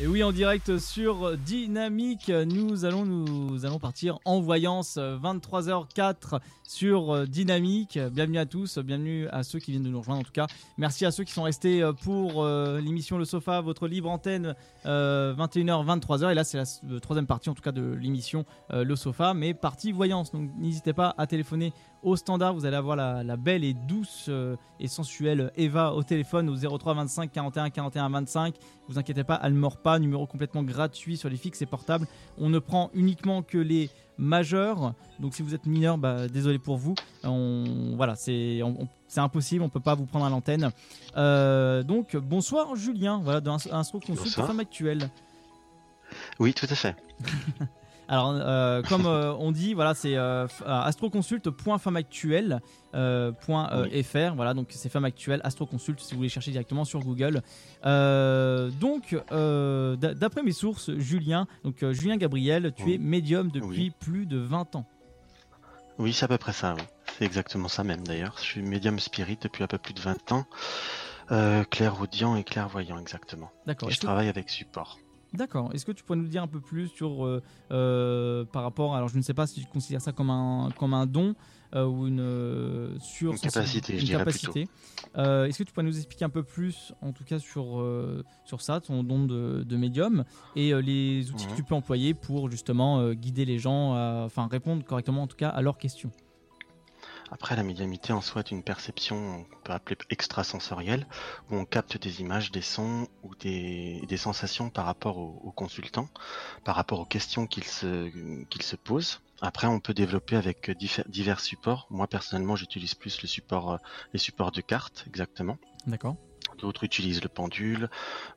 Et oui, en direct sur Dynamique, nous allons partir en voyance 23h04 sur Dynamique. Bienvenue à tous, bienvenue à ceux qui viennent de nous rejoindre en tout cas. Merci à ceux qui sont restés pour euh, l'émission Le Sofa, votre libre antenne 21h 23h et là c'est la troisième partie en tout cas de l'émission euh, Le Sofa, mais partie voyance. Donc n'hésitez pas à téléphoner au standard, vous allez avoir la, la belle et douce euh, et sensuelle Eva au téléphone au 03 25 41 41 25. Vous inquiétez pas, elle ne mord pas. Numéro complètement gratuit sur les fixes et portables. On ne prend uniquement que les majeurs. Donc si vous êtes mineur, bah, désolé pour vous. On, voilà, c'est impossible, on peut pas vous prendre à l'antenne. Euh, donc bonsoir Julien, voilà de Instro Consult Femme Actuelle. Oui, tout à fait. Alors, euh, comme euh, on dit, voilà, c'est euh, astroconsulte.femmeactuelle.fr. Euh. Voilà, donc c'est Femme Actuelle, Astroconsult, si vous voulez chercher directement sur Google. donc, d'après mes sources, Julien, donc Julien Gabriel, tu Oui. es médium depuis Oui. plus de 20 ans. Oui, c'est à peu près ça, oui. C'est exactement ça même d'ailleurs. Je suis médium spirit depuis un peu plus de 20 ans. Clairaudient et clairvoyant, exactement. D'accord. Et je travaille avec support. D'accord. Est-ce que tu pourrais nous dire un peu plus sur euh, euh, par rapport, alors je ne sais pas si tu considères ça comme un comme un don euh, ou une sur Une capacité, une capacité. Est-ce que tu pourrais nous expliquer un peu plus, en tout cas sur sur ça, ton don de, de médium et les outils que tu peux employer pour justement guider les gens, enfin répondre correctement en tout cas à leurs questions? Après, la médiumnité en soi est une perception qu'on peut appeler extrasensorielle, où on capte des images, des sons ou des, sensations par rapport au, au consultant, par rapport aux questions qu'il se, qu'il se. Après, on peut développer avec divers supports. Moi, personnellement, j'utilise plus le support, euh, les supports de cartes, exactement. D'accord. D'autres utilisent le pendule.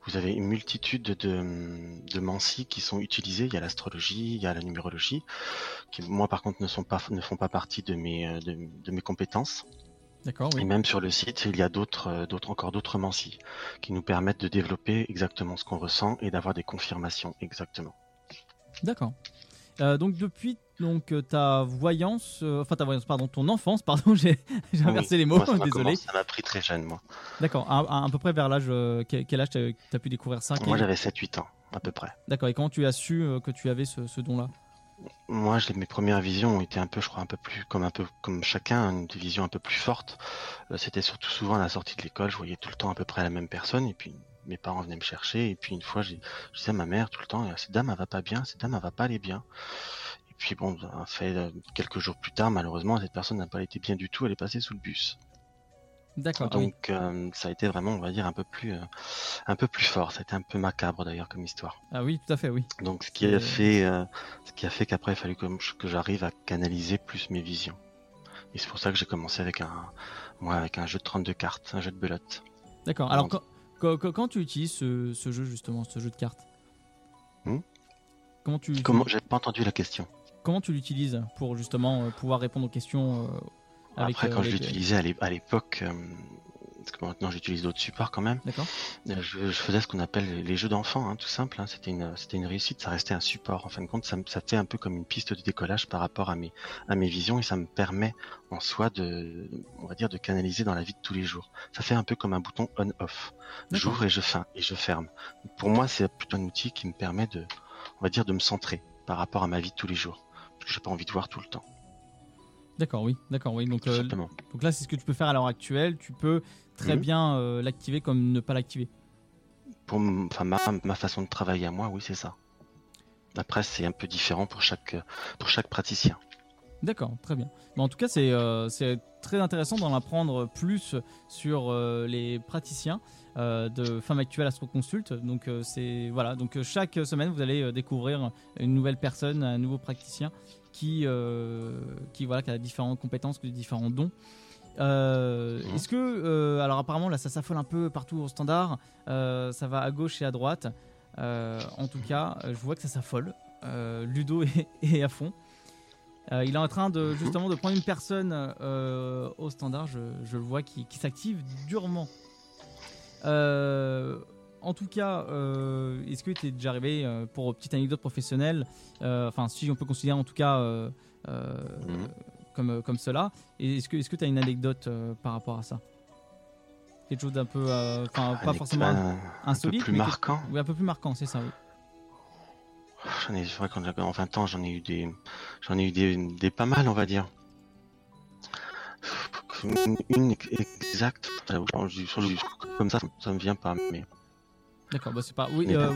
Vous avez une multitude de, de mancies qui sont utilisées. Il y a l'astrologie, il y a la numérologie, qui moi par contre ne sont pas ne font pas partie de mes euh, de, de mes compétences. D'accord. Et même sur le site, il y a d'autres euh, d'autres encore d'autres mancies qui nous permettent de développer exactement ce qu'on ressent et d'avoir des confirmations exactement. D'accord. Euh, donc depuis donc euh, ta voyance, euh, enfin ta voyance, pardon, ton enfance, pardon, j'ai inversé Oui, les mots, moi, ça désolé. Ça m'a pris très jeune moi. D'accord, à, à- à peu près vers l'âge, euh, quel, quel âge t'as as pu découvrir ça? Moi j'avais 7-8 ans à peu près. D'accord, et comment tu as su euh, que tu avais ce, ce don-là? Moi, mes premières visions ont été un peu, je crois, un peu plus comme un peu comme chacun, une vision un peu plus forte. C'était surtout souvent à la sortie de l'école, je voyais tout le temps à peu près la même personne, et puis mes parents venaient me chercher, et puis une fois, j'ai- je disais à ma mère tout le temps, cette dame, elle va pas bien, cette dame, elle va pas aller bien. Et puis bon, en fait, euh, quelques jours plus tard, malheureusement, cette personne n'a pas été bien du tout, elle est passée sous le bus. D'accord. ah oui. Donc, euh, ça a été vraiment, on va dire, un peu plus, euh, un peu plus fort. Ça a été un peu macabre d'ailleurs comme histoire. Ah oui, tout à fait, oui. Donc, ce qui a fait, euh, ce qui a fait qu'après, il a fallu que, que j'arrive à canaliser plus mes visions. Et c'est pour ça que j'ai commencé avec un, moi, avec un jeu de 32 cartes, un jeu de belote. D'accord. Alors, quand, quand, quand- quand tu utilises ce, ce jeu, justement, ce jeu de cartes Hmm? Comment tu, Comment, j'avais pas entendu la question. Comment tu l'utilises pour justement euh, pouvoir répondre aux questions euh, avec, Après, euh, quand je l'utilisais à l'é- à l'époque, parce que maintenant j'utilise d'autres supports quand même, D'accord. je, je faisais ce qu'on appelle les- jeux d'enfants, hein, tout simple. hein. C'était une, c'était une réussite, ça restait un support. En fin de compte, ça, fait un peu comme une piste de décollage par rapport à mes, à mes visions et ça me permet en soi de, on va dire, de canaliser dans la vie de tous les jours. Ça fait un peu comme un bouton on/off. J'ouvre et je ferme et je ferme. Pour moi, c'est plutôt un outil qui me permet de, on va dire, de me centrer par rapport à ma vie de tous les jours. Que j'ai pas envie de voir tout le temps. D'accord, oui. D'accord, oui. Donc, euh, donc là, c'est ce que tu peux faire à l'heure actuelle. Tu peux très Mhm. bien euh, l'activer comme ne pas l'activer. Pour enfin, ma, ma façon de travailler à moi, oui, c'est ça. Après, c'est un peu différent pour chaque, pour chaque praticien. D'accord, très bien. Mais en tout cas, c'est euh, c'est très intéressant d'en apprendre plus sur euh, les praticiens euh, de Femmes Actuelles Astro-Consult. Donc, c'est voilà. Donc, chaque semaine, vous allez découvrir une nouvelle personne, un nouveau praticien qui, qui voilà, qui a différentes compétences, qui a différents dons. Euh, Mhm. Est-ce que, euh, alors apparemment là, ça s'affole un peu partout au standard. Euh, ça va à gauche et à droite. En tout cas, je vois que ça s'affole. Ludo est, est à fond. Euh, il est en train de justement de prendre une personne euh, au standard, je, je le vois, qui, qui s'active durement. Euh, en tout cas, est-ce que tu es déjà arrivé pour petite anecdote professionnelle Enfin, si on peut considérer en tout cas Mhm. comme, comme cela. Est-ce que est-ce que tu as une anecdote par rapport à ça? Quelque chose d'un peu, enfin, pas forcément un, un peu insolite, plus mais que- marquant. oui, un peu plus marquant, c'est ça. Oui. J'en ai, c'est vrai qu'en en 20 ans, j'en ai eu des, j'en ai eu des, des pas mal, on va dire. Une, une exacte, comme ça, ça me vient pas, mais. D'accord, bah c'est pas. Oui, euh,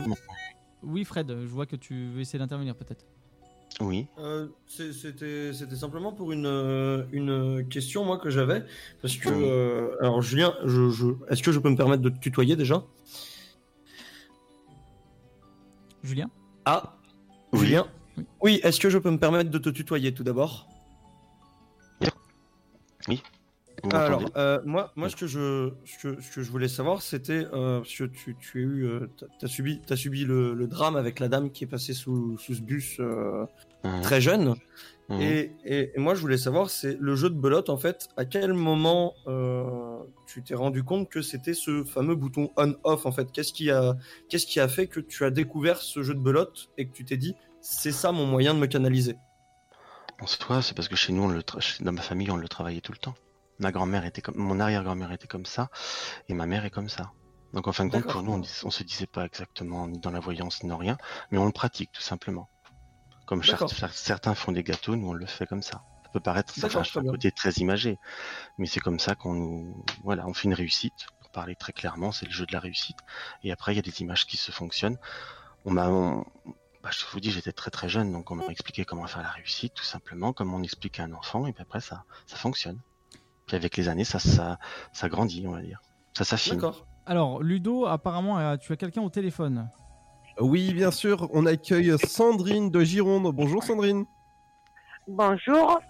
oui, Fred, je vois que tu veux essayer d'intervenir peut-être. oui. Euh, C'était simplement pour une, euh, une question moi que j'avais parce que euh, alors Julien, je, je, est-ce que je peux me permettre de te tutoyer déjà? Julien? Ah, Oui. Julien. Oui. Oui, est-ce que je peux me permettre de te tutoyer tout d'abord Vous Alors, euh, moi, moi Oui. ce, que je, ce, que, ce que je voulais savoir, c'était euh, parce que tu, tu as eu, euh, t'as subi, t'as subi le, le drame avec la dame qui est passée sous, sous ce bus euh, Mhm, très jeune. Mhm. Et, et- et moi, je voulais savoir, c'est le jeu de belote, en fait, à quel moment euh, tu t'es rendu compte que c'était ce fameux bouton on-off, en fait? Qu'est-ce qui, a, qu'est-ce qui a fait que tu as découvert ce jeu de belote et que tu t'es dit, c'est ça mon moyen de me canaliser? En soi, c'est parce que chez nous, on le tra- chez- dans ma famille, on le travaillait tout le temps. Ma grand-mère était comme, mon arrière-grand-mère était comme ça, et ma mère est comme ça. Donc en fin de compte, pour nous, on, dis- on se disait pas exactement ni dans la voyance ni dans rien, mais on le pratique tout simplement. Comme certains font des gâteaux, nous on le fait comme ça. Ça peut paraître, ça un côté très imagé, mais c'est comme ça qu'on nous, voilà, on fait une réussite. Pour parler très clairement, c'est le jeu de la réussite. Et après, il y a des images qui se fonctionnent. On m'a, on- bah, je vous dis, j'étais très très jeune, donc on m'a expliqué comment faire la réussite, tout simplement, comme on explique à un enfant, et puis après ça, ça fonctionne. Puis avec les années, ça, ça, ça grandit, on va dire. Ça s'affine. D'accord. Alors, Ludo, apparemment, euh, tu as quelqu'un au téléphone. Oui, bien sûr, on accueille Sandrine de Gironde. Bonjour Sandrine. Bonjour.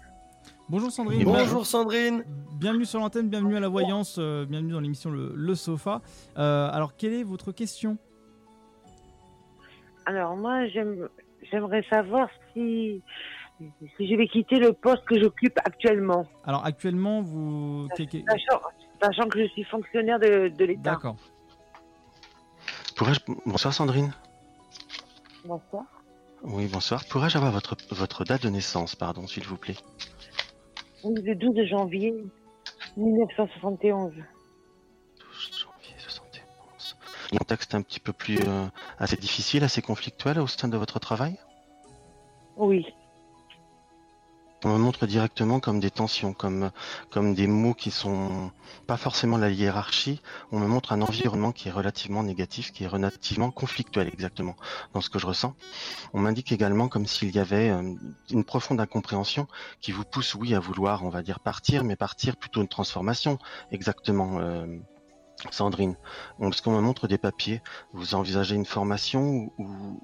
Bonjour Sandrine. Et Bonjour Sandrine Bienvenue sur l'antenne, bienvenue à la voyance, euh, bienvenue dans l'émission le, Le Sofa. Euh, alors, quelle est votre question? Alors moi, j'aime- j'aimerais savoir si, si je vais quitter le poste que j'occupe actuellement, Alors, actuellement, vous. sachant, sachant que je suis fonctionnaire de, de l'État. D'accord. Pourrais-je... Bonsoir Sandrine. Bonsoir. Oui, bonsoir. Pourrais-je avoir votre, votre date de naissance, pardon, s'il vous plaît? Oui, le 12 janvier 1971. 12 janvier 71. Un contexte un petit peu plus euh, assez difficile, assez conflictuel au sein de votre travail? Oui. On me montre directement comme des tensions, comme, des mots qui sont pas forcément la hiérarchie. On me montre un environnement qui est relativement négatif, qui est relativement conflictuel exactement dans ce que je ressens. On m'indique également comme s'il y avait euh, une profonde incompréhension qui vous pousse, oui, à vouloir, on va dire, partir, mais partir plutôt une transformation, exactement. euh, Sandrine, On- parce qu'on me montre des papiers, vous envisagez une formation ou-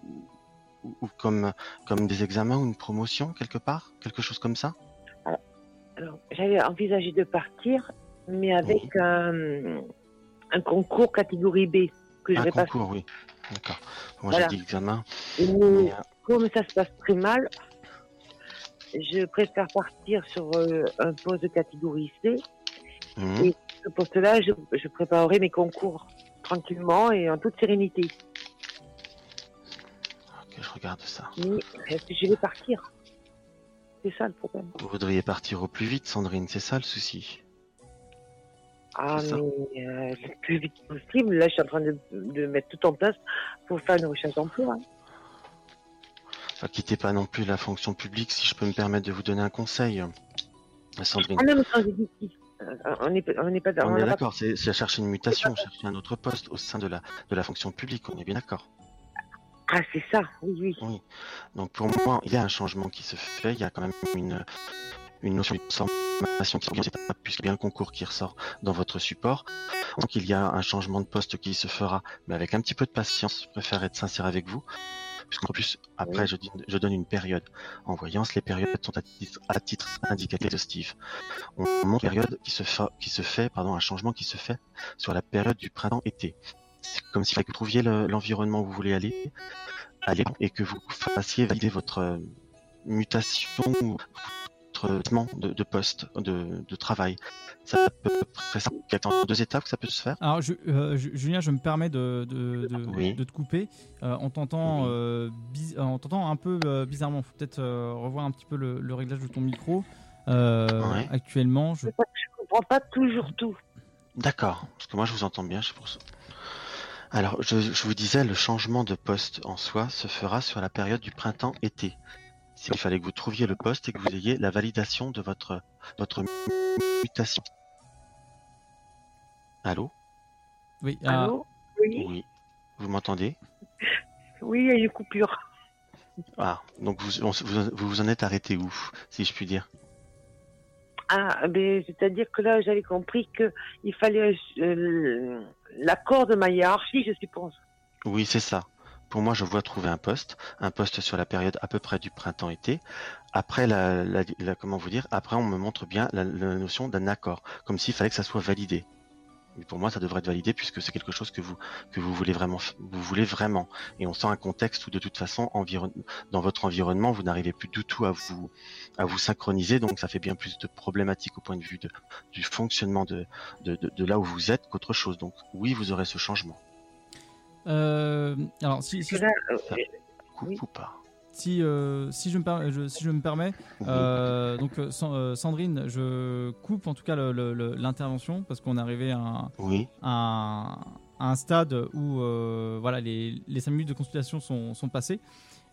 ou comme, comme des examens ou une promotion quelque part Quelque chose comme ça? Alors, j'avais envisagé de partir, mais avec un, un concours catégorie B que je Un concours, oui. D'accord. Moi Voilà. j'ai dit examen. Et mais, euh, comme ça se passe très mal, je préfère partir sur euh, un poste de catégorie C. hum, Et- Ce poste-là, je, je préparerai mes concours tranquillement et en toute sérénité. Regarde ça. Mais je vais partir C'est ça le problème. Vous voudriez partir au plus vite, Sandrine, c'est ça le souci? Ah, mais euh, le plus vite possible. Là, je suis en train de, de mettre tout en place pour faire une recherche d'emploi. hein. Enfin, quittez pas non plus la fonction publique, si je peux me permettre de vous donner un conseil. Sandrine. Ah non, mais quand euh, on n'est pas on on est pas- d'accord, c'est c'est chercher une mutation, chercher un autre poste au sein de la, de la fonction publique, on est bien d'accord. Ah, c'est ça, oui, oui. Donc pour moi, il y a un changement qui se fait, il y a quand même une, notion de transformation qui vient puisque bien le concours qui ressort dans votre support. Donc il y a un changement de poste qui se fera, mais avec un petit peu de patience, je préfère être sincère avec vous. Puisqu'en plus, après, je, je donne une période. En voyance, les périodes sont à titre, à titre indicatif exhaustif. On montre une période qui se, qui se fait, pardon, un changement qui se fait sur la période du printemps-été. C'est comme si vous trouviez le- l'environnement où vous voulez aller, alliez et que vous fassiez valider votre euh, mutation ou de, de poste, de, de travail. Ça peut ça. Il y a en deux étapes que ça peut se faire. Alors, je- euh, je- Julien, je me permets de, de, de- Oui. de te couper. Euh, on t'entend Oui. euh, biz- euh, on t'entend un peu euh, bizarrement. faut peut-être euh, revoir un petit peu le, le réglage de ton micro. Euh, Ouais. Actuellement, je... Je comprends pas toujours tout. D'accord, parce que moi je vous entends bien, c'est pour ça. Alors, je, je vous disais, le changement de poste en soi se fera sur la période du printemps-été. Il fallait que vous trouviez le poste et que vous ayez la validation de votre, votre mutation. Allô? Oui, ah, Allô? Oui, Oui. Vous m'entendez? Oui, il y a une coupure. Ah, donc vous, on- vous, vous vous en êtes arrêté où, si je puis dire? Ah, ben, c'est-à-dire que là, j'avais compris que il fallait euh, l'accord de ma hiérarchie, je suppose. Oui, c'est ça. Pour moi, je vois trouver un poste, un poste sur la période à peu près du printemps-été. Après, la- comment vous dire Après, on me montre bien la, la notion d'un accord, comme s'il fallait que ça soit validé. Mais pour moi, ça devrait être validé puisque c'est quelque chose que vous que vous voulez vraiment, vous voulez vraiment. Et on sent un contexte où de toute façon, environ, dans votre environnement, vous n'arrivez plus du tout à vous à vous synchroniser. Donc, ça fait bien plus de problématiques au point de vue de, du fonctionnement de, de, de, de là où vous êtes qu'autre chose. Donc, oui, vous aurez ce changement. euh, alors, si, si, euh, Coupe Oui. ou pas? Si, euh, si, je me per- je- si je me permets, euh, donc euh, San- Sandrine, je coupe en tout cas l'intervention parce qu'on est arrivé à un, Oui. à un, à un stade où voilà, les, les 5 minutes de consultation sont, sont passées.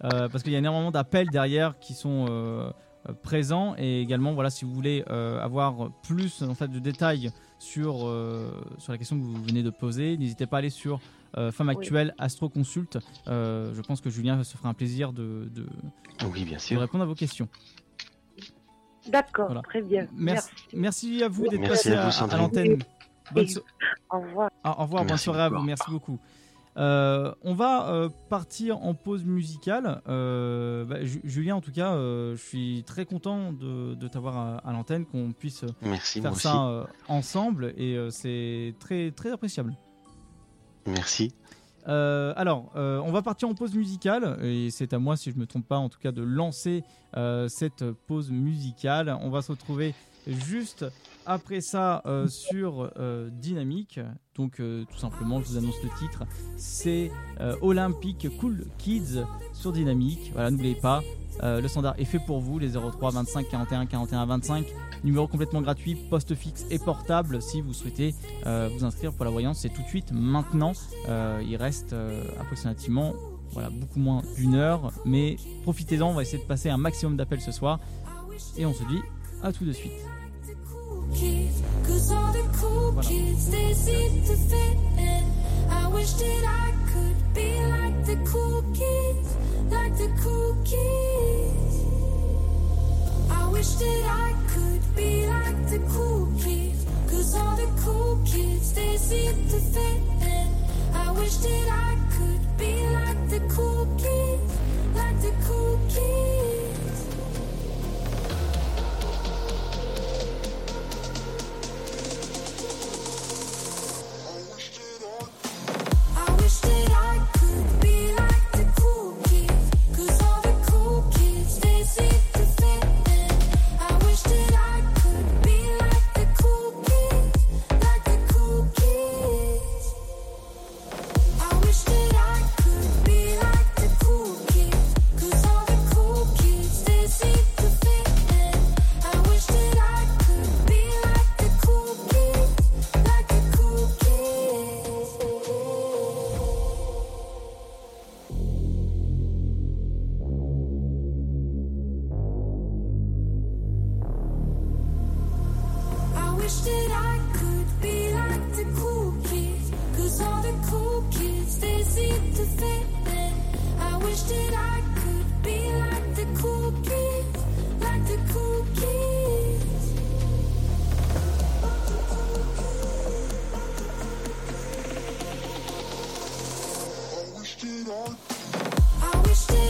Parce qu'il y a énormément d'appels derrière qui sont présents. Et également, voilà, si vous voulez avoir plus en fait, de détails sur, sur la question que vous venez de poser, n'hésitez pas à aller sur euh, Femme Oui. Actuelle Astro Consult. Euh, je pense que Julien se fera un plaisir de, de- Oui, bien de sûr. répondre à vos questions. D'accord, Voilà. très bien. Merci, merci à vous d'être passé à l'antenne. Bonne so- Au revoir. Ah, au revoir, bonne soirée à vous, merci beaucoup. Euh, on va euh, partir en pause musicale. Euh, bah, Ju- Julien, en tout cas, euh, je suis très content de, de t'avoir à, à l'antenne, qu'on puisse Merci, faire ça euh, ensemble et euh, c'est très très appréciable. Merci. Euh, alors, euh, on va partir en pause musicale et c'est à moi, si je me trompe pas, en tout cas, de lancer euh, cette pause musicale. On va se retrouver juste après ça euh, sur euh, Dynamique. Donc, euh, tout simplement, je vous annonce le titre. C'est Olympique Cool Kids sur Dynamique. Voilà, n'oubliez pas. le standard est fait pour vous, les 03 25 41 41 25. Numéro complètement gratuit, poste fixe et portable. Si vous souhaitez vous inscrire pour la voyance, c'est tout de suite maintenant. Il reste approximativement voilà, beaucoup moins d'une heure, mais profitez-en, on va essayer de passer un maximum d'appels ce soir. Et on se dit à tout de suite. Cause all the cool kids, they seem to fit in. I wish that I could be like the cool kids, like the cool kids. I wish that I could be like the cool kids. Cause all the cool kids, they seem to fit in. I wish that I could be like the cool kids, like the cool kids. it on. I wished it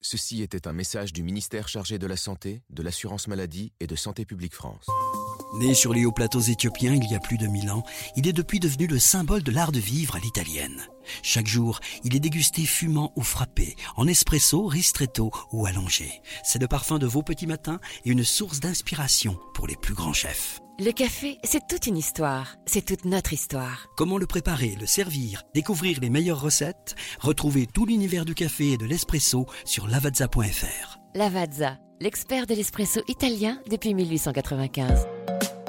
Ceci était un message du ministère chargé de la Santé, de l'Assurance Maladie et de Santé Publique France. Né sur les hauts plateaux éthiopiens il y a plus de mille ans, il est depuis devenu le symbole de l'art de vivre à l'italienne. Chaque jour, il est dégusté fumant ou frappé, en espresso, ristretto ou allongé. C'est le parfum de vos petits matins et une source d'inspiration pour les plus grands chefs. Le café, c'est toute une histoire. C'est toute notre histoire. Comment le préparer, le servir, découvrir les meilleures recettes? Retrouvez tout l'univers du café et de l'espresso sur lavazza.fr. Lavazza, l'expert de l'espresso italien depuis 1895.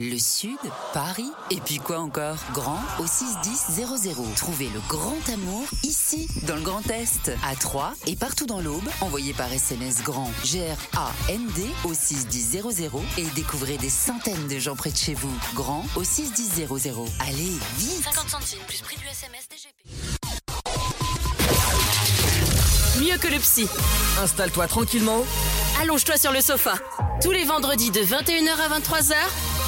Le Sud, Paris, et puis quoi encore? Grand au 61000. Trouvez le grand amour ici, dans le Grand Est, à Troyes et partout dans l'Aube. Envoyez par SMS grand G-R-A-N-D au 61000 et découvrez des centaines de gens près de chez vous. Grand au 61000. Allez, vite 50 centimes plus prix du SMS DGP. Mieux que le psy. Installe-toi tranquillement. Allonge-toi sur le sofa. Tous les vendredis de 21h à 23h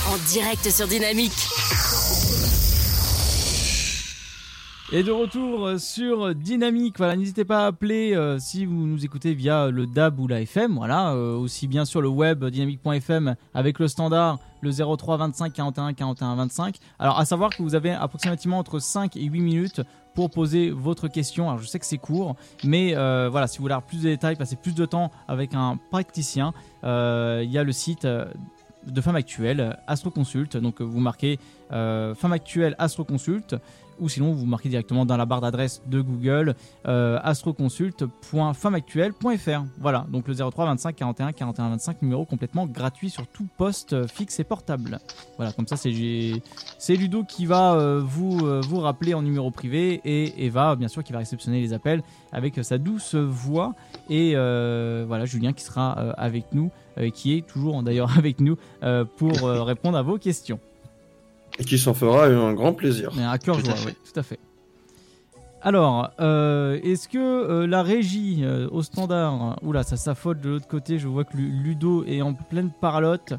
en direct sur Dynamique. Et de retour sur Dynamique, voilà, n'hésitez pas à appeler euh, si vous nous écoutez via le DAB ou la FM, voilà, euh, aussi bien sur le web dynamique.fm avec le standard le 03 25 41 41 25. Alors à savoir que vous avez approximativement entre 5 et 8 minutes pour poser votre question. Alors je sais que c'est court, mais euh, voilà, si vous voulez avoir plus de détails, passer plus de temps avec un praticien, euh, il y a le site euh, de Femme Actuelle, Astroconsult. Donc vous marquez euh, Femme Actuelle Astroconsult ou sinon vous marquez directement dans la barre d'adresse de Google euh. Voilà, donc le 03 25 41 41 25, numéro complètement gratuit sur tout poste fixe et portable. Voilà, comme ça c'est Ludo qui va euh, vous, euh, vous rappeler en numéro privé et Eva, bien sûr, qui va réceptionner les appels avec euh, sa douce voix. Et voilà, Julien qui sera avec nous, qui est toujours d'ailleurs avec nous pour répondre à vos questions. Et qui s'en fera un grand plaisir. Mais à cœur joie, oui, tout à fait. Alors, euh, est-ce que euh, la régie euh, au standard, oula, ça s'affole de l'autre côté, je vois que Lu- Ludo est en pleine parlotte.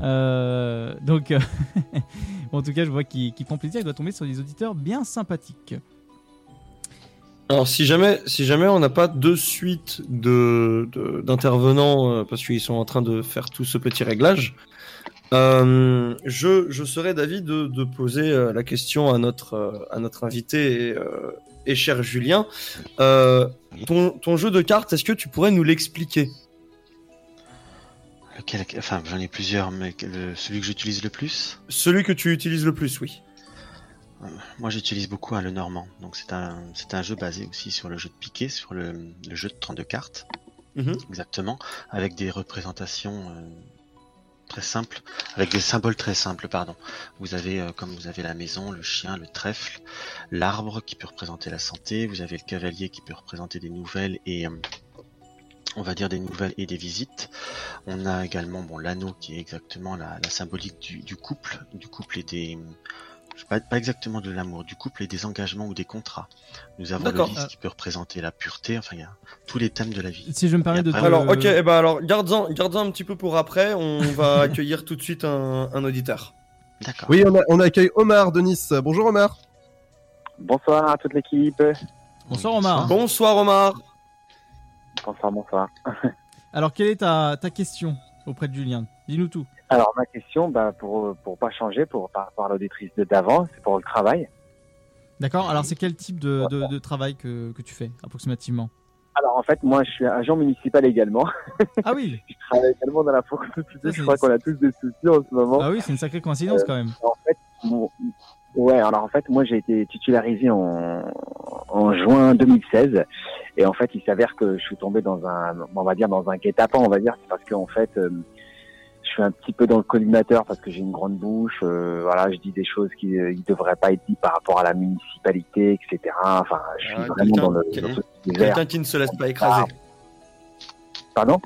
Euh, donc, euh, en tout cas, je vois qu'il prend plaisir, il doit tomber sur des auditeurs bien sympathiques. Alors si jamais, si jamais on n'a pas de suite de de- d'intervenants euh, parce qu'ils sont en train de faire tout ce petit réglage, euh, je je serais d'avis de, de poser euh, la question à notre euh, à notre invité et, et cher Julien. Euh, ton ton jeu de cartes, est-ce que tu pourrais nous l'expliquer? Lequel, enfin, j'en ai plusieurs, mais le- celui que j'utilise le plus, Celui que tu utilises le plus, oui. moi j'utilise beaucoup hein, le normand. Donc c'est un, jeu basé aussi sur le jeu de piquet, sur le, le jeu de 32 cartes. Mhm. Exactement. Avec des représentations euh, très avec des symboles très simples, pardon. Vous avez, euh, comme vous avez la maison, le chien, le trèfle, l'arbre qui peut représenter la santé, vous avez le cavalier qui peut représenter des nouvelles et... euh, on va dire des nouvelles et des visites. On a également bon l'anneau qui est exactement la, symbolique du couple, du couple et des je pas, pas exactement de l'amour, du couple et des engagements ou des contrats. Nous avons le lys qui peut représenter la pureté, enfin il y a tous les thèmes de la vie. Si je me permets de te- Alors ok, eh ben alors garde-en garde-en un petit peu pour après. On va accueillir tout de suite un, un auditeur. D'accord. Oui, on, a- on accueille Omar de Nice. Bonjour Omar. Bonsoir à toute l'équipe. Bonsoir Omar. Bonsoir Omar. Bonsoir, bonsoir. Alors, quelle est ta, ta question auprès de Julien? Dis-nous tout. Alors ma question, bah, pour pour pas changer, pour par rapport à l'auditrice de d'avant, c'est pour le travail. D'accord Alors, c'est quel type de, de- de travail que, que tu fais, approximativement? Alors en fait, moi, je suis agent municipal également. Ah oui je travaille également dans la fonction publique. Je crois qu'on a tous des soucis en ce moment. Ah oui, c'est une sacrée coïncidence Euh, quand même. En fait, ouais. Alors en fait, moi, j'ai été titularisé en en juin 2016, et en fait, il s'avère que je suis tombé dans un, on va dire, dans un guet-apens, on va dire, c'est parce qu'en fait. euh, suis un petit peu dans le collimateur parce que j'ai une grande bouche. euh, voilà, je dis des choses qui ne devraient pas être dites par rapport à la municipalité, etc. Enfin, je suis Ah, vraiment dans le. Quelqu'un qui ne se laisse pas écraser. Pardon?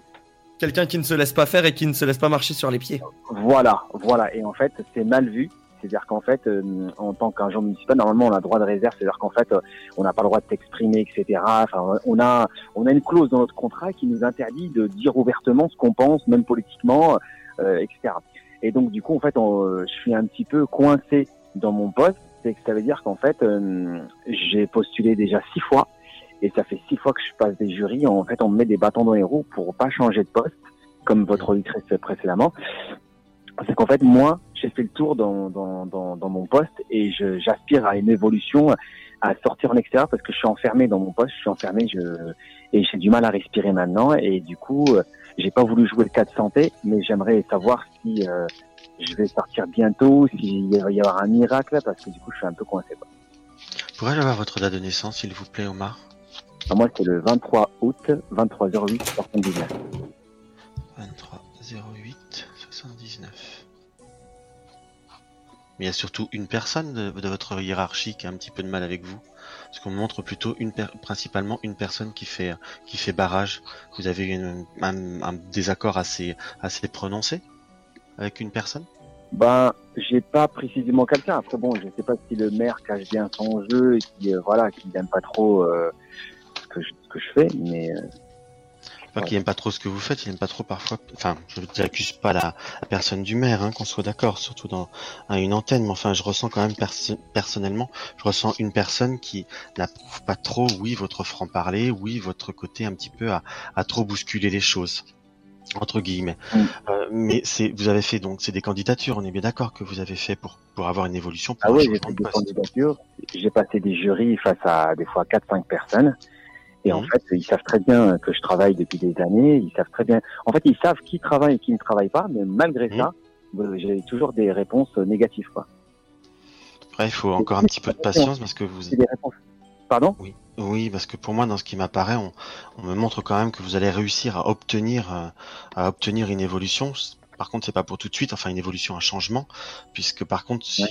Quelqu'un qui ne se laisse pas faire et qui ne se laisse pas marcher sur les pieds. Voilà, voilà. Et en fait, c'est mal vu. C'est-à-dire qu'en fait, euh, en tant qu'agent municipal, normalement, on a droit de réserve. C'est-à-dire qu'en fait, euh, on n'a pas le droit de s'exprimer, etc. Enfin, on a, on a une clause dans notre contrat qui nous interdit de dire ouvertement ce qu'on pense, même politiquement, euh, etc. Et donc, du coup, en fait, on- euh, je suis un petit peu coincé dans mon poste. C'est que ça veut dire qu'en fait, euh, j'ai postulé déjà six fois. Et ça fait six fois que je passe des jurys. En fait, on me met des bâtons dans les roues pour pas changer de poste, comme votre auditrice précédemment. C'est qu'en fait, moi, j'ai fait le tour dans, dans, dans, dans mon poste et j'aspire à une évolution, à sortir en extérieur parce que je suis enfermé dans mon poste, je suis enfermé je, et j'ai du mal à respirer maintenant. Et du coup, euh, j'ai pas voulu jouer le cas de santé, mais j'aimerais savoir si euh, je vais sortir bientôt, s'il va y avoir un miracle, parce que du coup, je suis un peu coincé. Quoi. Pourrais-je avoir votre date de naissance, s'il vous plaît, Omar? Alors, moi, c'est le 23 août, 23h08, 79. 23 08 79. Mais il y a surtout une personne de, de votre hiérarchie qui a un petit peu de mal avec vous? Parce qu'on montre plutôt une principalement une personne qui fait qui fait barrage. Vous avez un, un désaccord assez assez prononcé avec une personne? Ben, j'ai pas précisément quelqu'un. Après, bon, je sais pas si le maire cache bien son jeu et qui, euh, voilà, qui n'aime pas trop euh, ce, que je, ce que je fais, mais euh, Pas qu'il aime pas trop ce que vous faites, il aime pas trop parfois. Enfin, je n'accuse pas la, la personne du maire, hein, qu'on soit d'accord, surtout dans à une antenne. Mais enfin, je ressens quand même perso- personnellement, je ressens une personne qui n'approuve pas trop, oui, votre franc parler, oui, votre côté un petit peu à, à trop bousculer les choses entre guillemets. Euh, mais c'est, vous avez fait donc, c'est des candidatures. On est bien d'accord que vous avez fait pour pour avoir une évolution. Pour ah oui, j'ai fait de des candidatures. J'ai passé des jurys face à des fois 4-5 personnes. Et Mhm. en fait, ils savent très bien que je travaille depuis des années. Ils savent très bien. En fait, ils savent qui travaille et qui ne travaille pas. Mais malgré ça, euh, j'ai toujours des réponses euh, négatives. Quoi. Après, il faut encore un petit peu de patience parce que vous. Des réponses. Pardon? Oui, oui, parce que pour moi, dans ce qui m'apparaît, on, on me montre quand même que vous allez réussir à obtenir, euh, à obtenir une évolution. Par contre, c'est pas pour tout de suite, enfin une évolution, un changement, puisque par contre, si-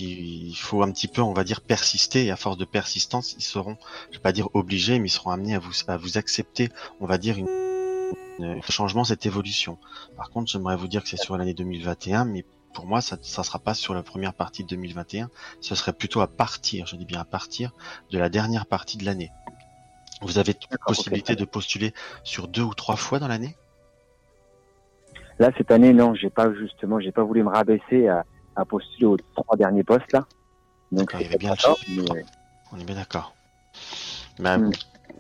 il faut un petit peu, on va dire, persister. Et à force de persistance, ils seront, je vais pas dire obligés, mais ils seront amenés à vous, à vous accepter, on va dire, une, une- un changement, cette évolution. Par contre, j'aimerais vous dire que c'est sur l'année 2021, mais pour moi, ça, ça sera pas sur la première partie de 2021. Ce serait plutôt à partir, je dis bien à partir de la dernière partie de l'année. Vous avez possibilité de postuler sur deux ou trois fois dans l'année? Là, cette année, non, j'ai pas justement, j'ai pas voulu me rabaisser à, à postuler aux trois derniers postes là. Donc, il bien mais- On est bien d'accord. Mais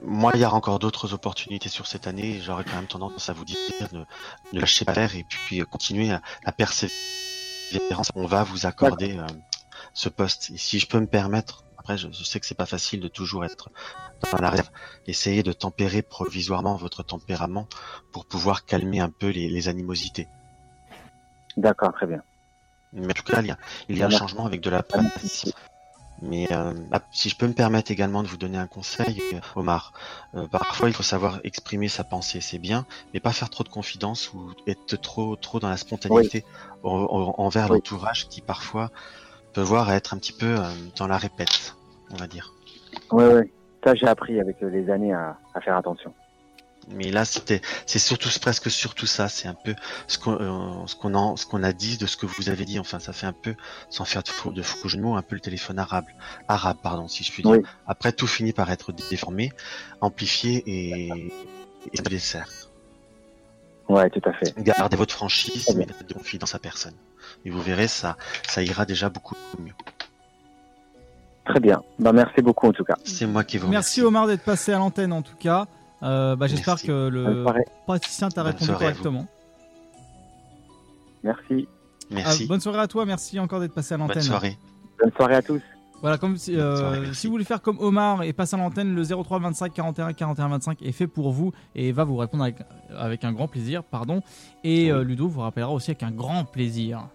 moi, il y a encore d'autres opportunités sur cette année. J'aurais quand même tendance à vous dire de ne lâcher pas faire et puis euh, continuer à, à persévérance. On va vous accorder euh, ce poste. Et si je peux me permettre, après, je, je sais que c'est pas facile de toujours être dans la réserve. Essayez de tempérer provisoirement votre tempérament pour pouvoir calmer un peu les, les animosités. D'accord, très bien. Mais en tout cas, il y a, il y a un changement avec de la patience. Mais euh, bah, si je peux me permettre également de vous donner un conseil, euh, Omar, euh, parfois il faut savoir exprimer sa pensée, c'est bien, mais pas faire trop de confidence ou être trop trop dans la spontanéité en- en- envers l'entourage qui parfois peut voir être un petit peu euh, dans la répète, on va dire. Ouais, ouais. Ça, j'ai appris avec euh, les années à, à faire attention. Mais là, c'était, c'est surtout, presque surtout ça. C'est un peu ce qu'on, euh, ce qu'on en, ce qu'on a dit de ce que vous avez dit. Enfin, ça fait un peu, sans faire de faux, de faux de mots, un peu le téléphone arabe, arabe, pardon, si je puis dire. Oui. Après, tout finit par être déformé, amplifié et, et dessert. Ouais, tout à fait. Gardez votre franchise, mais de confiance à personne. Et vous verrez, ça, ça ira déjà beaucoup mieux. Très bien. Bah, merci beaucoup en tout cas. C'est moi qui vous Merci Omar d'être passé à l'antenne en tout cas. Euh, bah, J'espère que le praticien t'a répondu correctement. Merci. Merci. Ah, bonne soirée à toi, merci encore d'être passé à l'antenne. Bonne soirée. Bonne soirée à tous. Voilà, comme si, euh, soirée, merci. si vous voulez faire comme Omar et passer à l'antenne, le 03 25 41 41 25 est fait pour vous et va vous répondre avec, avec un grand plaisir, pardon. Et euh, Ludo vous rappellera aussi avec un grand plaisir.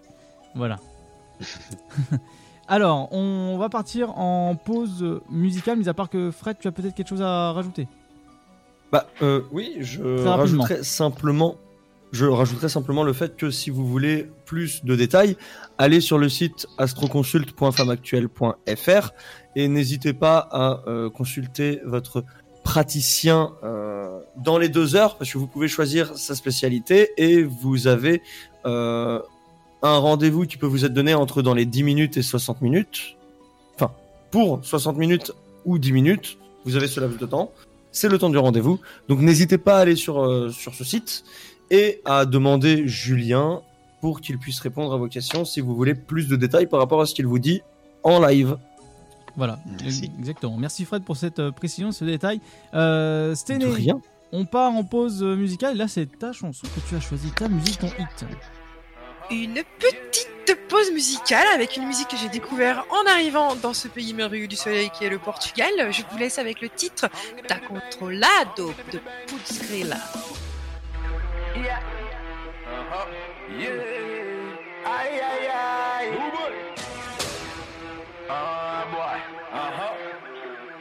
Voilà. Alors, on va partir en pause musicale, mis à part que Fred, tu as peut-être quelque chose à rajouter? Bah euh, oui, je rajouterais simplement, je rajouterais simplement le fait que si vous voulez plus de détails, allez sur le site astroconsult.femmeactuelle.fr et n'hésitez pas à euh, consulter votre praticien euh, dans les deux heures parce que vous pouvez choisir sa spécialité et vous avez euh, un rendez-vous qui peut vous être donné entre dans les 10 minutes et 60 minutes. Enfin, pour 60 minutes ou 10 minutes, vous avez ce laps de temps c'est le temps du rendez-vous. Donc n'hésitez pas à aller sur, euh, sur ce site et à demander Julien pour qu'il puisse répondre à vos questions si vous voulez plus de détails par rapport à ce qu'il vous dit en live. Voilà, Merci. exactement. Merci Fred pour cette euh, précision, ce détail. Euh, Stené, on part en pause musicale. Là, c'est ta chanson que tu as choisi, ta musique, ton hit. Une petite pause musicale avec une musique que j'ai découvert en arrivant dans ce pays merveilleux du soleil qui est le Portugal. Je vous laisse avec le titre Ta controlado de Putzgrilla. Aye, aye, aye. Ah, boy.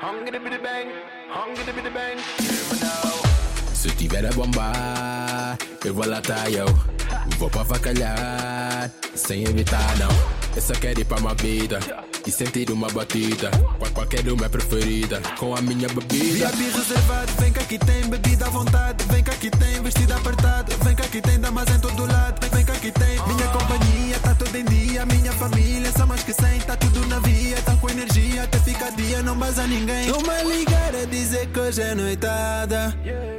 Hungry bitty bang. Hungry bitty bang. Se tiver a bombar, eu vou lá tá eu. Vou pra avacalhar, sem evitar não. Eu só quero ir pra uma vida e sentir uma batida. Qual- Qualquer uma é preferida, com a minha bebida. VIP reservado, vem cá que tem bebida à vontade. Vem cá que tem vestido apertado. Vem cá que tem damas em todo lado. Vem, cá que tem minha companhia, tá tudo em dia. Minha família, são mais que 100, tá tudo na via. Energia, até fica dia, não baza ninguém. Toma ligar a dizer que hoje é noitada.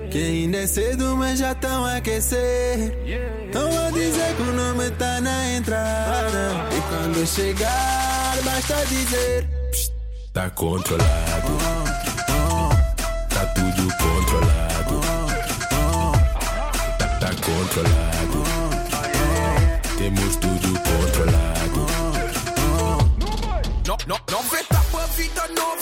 Que ainda é cedo, mas já tão a aquecer. Tão a dizer que o nome tá na entrada. E quando chegar, basta dizer. Tá controlado, tá tudo controlado. Tá, tá controlado, don't know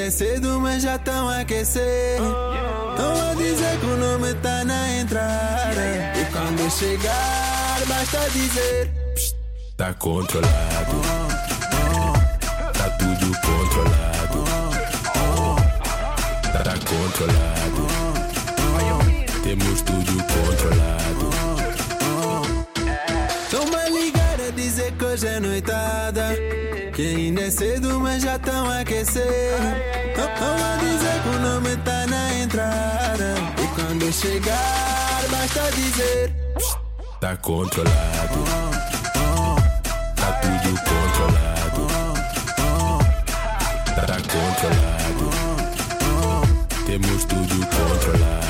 ainda é cedo, mas já tão aquecer. Tão a dizer que o nome tá na entrada. E quando chegar, basta dizer. Tá controlado, É cedo, mas já tão a aquecer. Toma dizer que o nome tá na entrada. E quando chegar, basta dizer. Tá controlado, tá tudo controlado. Tá controlado, temos tudo controlado.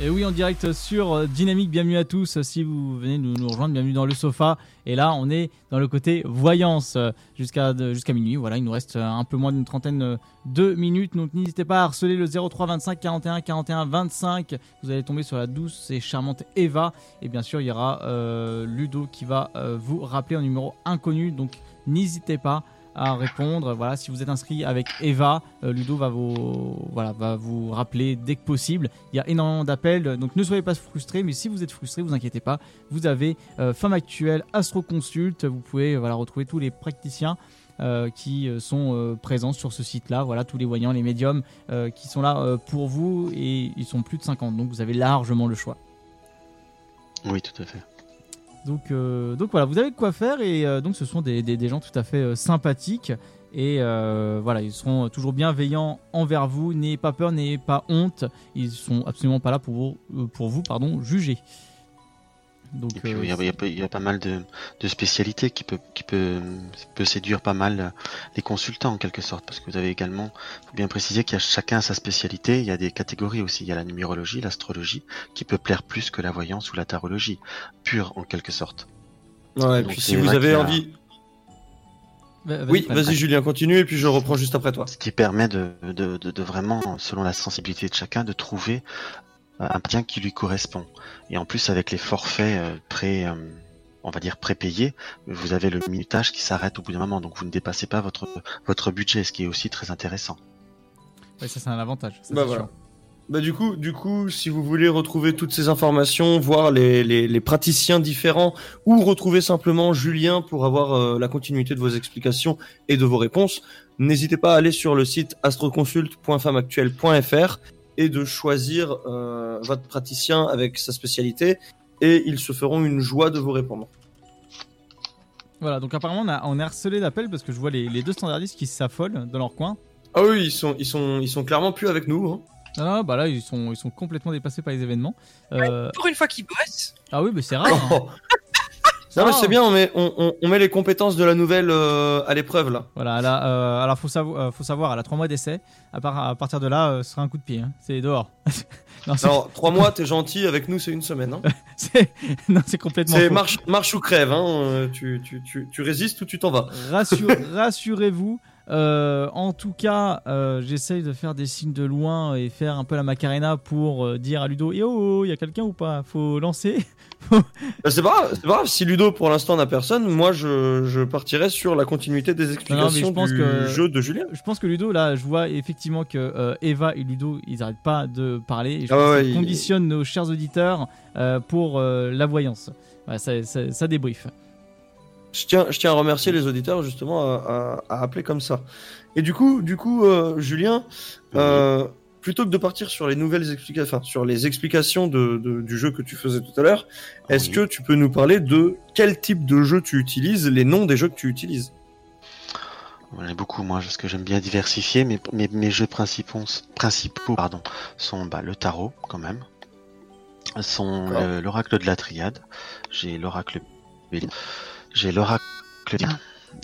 Et oui, en direct sur euh, Dynamique, bienvenue à tous. Si vous venez nous, nous rejoindre, bienvenue dans le sofa. Et là, on est dans le côté voyance euh, jusqu'à minuit. Voilà, il nous reste euh, un peu moins d'une trentaine de minutes. Donc n'hésitez pas à harceler le 03 25 41 41 25. Vous allez tomber sur la douce et charmante Eva. Et bien sûr, il y aura Ludo qui va vous rappeler un numéro inconnu. Donc n'hésitez pas à répondre. Voilà, si vous êtes inscrit avec Eva, euh, Ludo va vous, voilà, va vous rappeler dès que possible. Il y a énormément d'appels, donc ne soyez pas frustrés. Mais si vous êtes frustré, vous inquiétez pas. Vous avez euh, Femme Actuelle, Astro Consult. Vous pouvez voilà, retrouver tous les praticiens. Euh, qui sont présents sur ce site-là. Voilà, tous les voyants, les médiums qui sont là pour vous et ils sont plus de 50, donc vous avez largement le choix. Oui, tout à fait. Donc, euh, donc voilà, vous avez de quoi faire et euh, donc ce sont des, gens tout à fait euh, sympathiques et voilà, ils seront toujours bienveillants envers vous. N'ayez pas peur, n'ayez pas honte. Ils sont absolument pas là pour vous, pour vous pardon, juger. Donc, il, y a, pas mal de, spécialités qui peut, qui peut, peut séduire pas mal les consultants en quelque sorte, parce que vous avez également, faut bien préciser qu'il y a chacun sa spécialité. Il y a des catégories aussi. Il y a la numérologie, l'astrologie, qui peut plaire plus que la voyance ou la tarologie, pure en quelque sorte. Ouais, et puis si vous avez envie. oui, vas-y Julien, continue et puis je reprends juste après toi. Ce qui permet de, de, de, vraiment, selon la sensibilité de chacun, de trouver un bien qui lui correspond. Et en plus, avec les forfaits euh, pré, euh, on va dire prépayés, vous avez le minutage qui s'arrête au bout d'un moment, donc vous ne dépassez pas votre votre budget, ce qui est aussi très intéressant. Oui, ça c'est un avantage. Bah voilà. Bah du coup, du coup, si vous voulez retrouver toutes ces informations, voir les, les, les praticiens différents, ou retrouver simplement Julien pour avoir euh, la continuité de vos explications et de vos réponses, n'hésitez pas à aller sur le site astroconsult.femmeactuelle.fr et de choisir euh, votre praticien avec sa spécialité et ils se feront une joie de vous répondre. Voilà, donc apparemment on, a, on est harcelé d'appels parce que je vois les, les deux standardistes qui s'affolent dans leur coin. Ah oui, ils sont, ils sont, ils sont clairement plus avec nous. Hein. Ah bah là ils sont, ils sont complètement dépassés par les événements. Euh... Pour une fois qu'ils bossent. Ah oui, mais c'est rare. Hein. Non, mais c'est bien, on met, on, on, met les compétences de la nouvelle euh, à l'épreuve là. Voilà, là, euh, alors faut, savoir, euh, faut savoir, elle a 3 mois d'essai. À, à, partir de là, ce sera un coup de pied. Hein. C'est dehors. non, alors, 3 mois, t'es gentil, avec nous, c'est une semaine. Hein. non, c'est complètement. C'est marche, marche ou crève. Hein. Tu, tu, tu, tu résistes ou tu t'en vas. Rassure, Rassurez-vous. En tout cas, j'essaye de faire des signes de loin et faire un peu la Macarena pour dire à Ludo, yo, oh, il y a quelqu'un ou pas? Faut lancer. C'est pas, grave, si Ludo pour l'instant n'a personne, moi je, je, partirai sur la continuité des explications du jeu de Julien. Je pense que Ludo, là, je vois effectivement que euh, Eva et Ludo, ils n'arrêtent pas de parler. Et je ah conditionne nos chers auditeurs euh, pour euh, la voyance. ça, ça, ça, débrief. Je tiens, je tiens à remercier les auditeurs justement à, à, appeler comme ça. Et du coup, du coup, Julien, plutôt que de partir sur les nouvelles explications, enfin, sur les explications de, de, du jeu que tu faisais tout à l'heure, est-ce que tu peux nous parler de quel type de jeu tu utilises, les noms des jeux que tu utilises? J'en ai beaucoup, moi, parce que j'aime bien diversifier. Mais mes, mes, jeux principaux, principaux pardon, sont bah, le tarot, quand même. Sont l'oracle de la triade. J'ai l'oracle j'ai l'oracle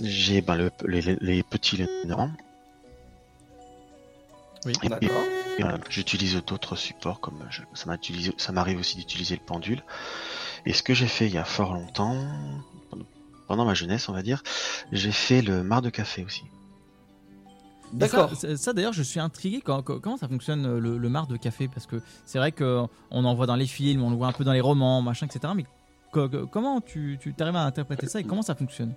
j'ai bah, le, les, les, petits Lénormand. Oui, euh, j'utilise d'autres supports comme je, ça m'arrive aussi d'utiliser le pendule. Et ce que j'ai fait il y a fort longtemps, pendant ma jeunesse, on va dire, j'ai fait le mar de café aussi. D'accord. Ça, d'ailleurs, je suis intrigué. comment ça fonctionne le, mar de café? Parce que c'est vrai qu'on en voit dans les films, on le voit un peu dans les romans, machin, etc. Mais comment tu, tu arrives à interpréter ça et comment ça fonctionne?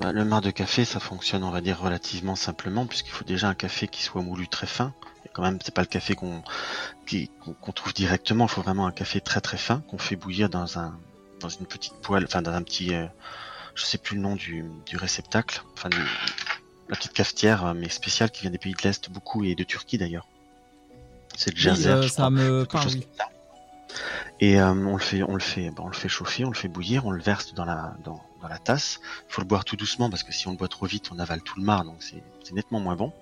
Bah, le mar de café, ça fonctionne, on va dire, relativement simplement, puisqu'il faut déjà un café qui soit moulu très fin. Et quand même, c'est pas le café qu'on trouve directement. Il faut vraiment un café très très fin qu'on fait bouillir dans un dans une petite poêle, enfin dans un petit, euh, je sais plus le nom du, du réceptacle, enfin la petite cafetière, euh, mais spéciale qui vient des pays de l'est beaucoup et de Turquie d'ailleurs. C'est le. Euh, ça me parle. Et on le fait, on le fait, on le fait chauffer, on le fait bouillir, on le verse dans la dans dans la tasse. Il faut le boire tout doucement parce que si on le boit trop vite, on avale tout le mar, donc c'est nettement moins bon.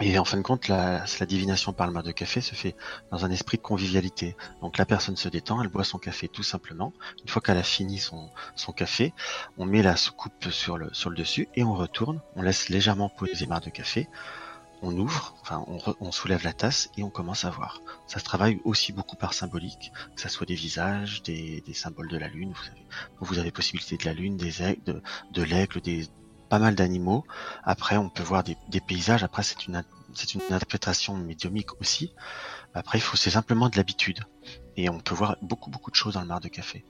Et en fin de compte, la, la divination par le mar de café se fait dans un esprit de convivialité. Donc la personne se détend, elle boit son café tout simplement. Une fois qu'elle a fini son, son café, on met la soucoupe sur le, sur le dessus et on retourne. On laisse légèrement poser le mar de café. On ouvre, enfin on, re- on soulève la tasse et on commence à voir. Ça se travaille aussi beaucoup par symbolique, que ça soit des visages, des, des symboles de la lune. Vous avez, vous avez possibilité de la lune, des aigles, de, de l'aigle, des pas mal d'animaux. Après, on peut voir des, des paysages. Après, c'est une in- c'est une interprétation médiumique aussi. Après, il faut c'est simplement de l'habitude et on peut voir beaucoup beaucoup de choses dans le mar de café.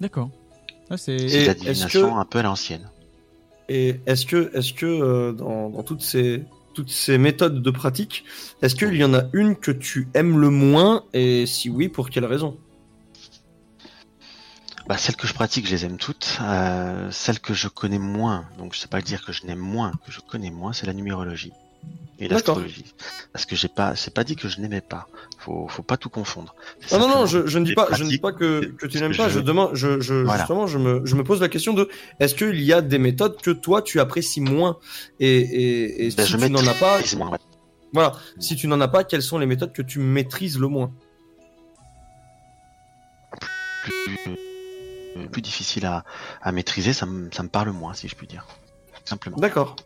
D'accord. Ah, c'est de la divination que- un peu à l'ancienne. Et est-ce que, est-ce que euh, dans, dans toutes ces toutes ces méthodes de pratique, est-ce qu'il y en a une que tu aimes le moins et si oui, pour quelle raison? Bah, celles que je pratique, je les aime toutes. Euh, celles que je connais moins, donc je sais pas dire que je n'aime moins, que je connais moins, c'est la numérologie et l'astrologie. Parce que j'ai pas, c'est pas dit que je n'aimais pas. Faut, faut pas tout confondre. Non, non, Simplement, je, je ne dis pas, je ne dis pas que, que tu n'aimes pas. je demande, je, je, Voilà. justement, je me, je me pose la question de, est-ce qu'il y a des méthodes que toi tu apprécies moins et, et, et Ben, si je tu n'en as pas, maîtrise moins, ouais. voilà, si tu n'en as pas, quelles sont les méthodes que tu maîtrises le moins? Plus, plus difficile à, à maîtriser, ça me, ça me parle moins, si je puis dire. Simplement. D'accord.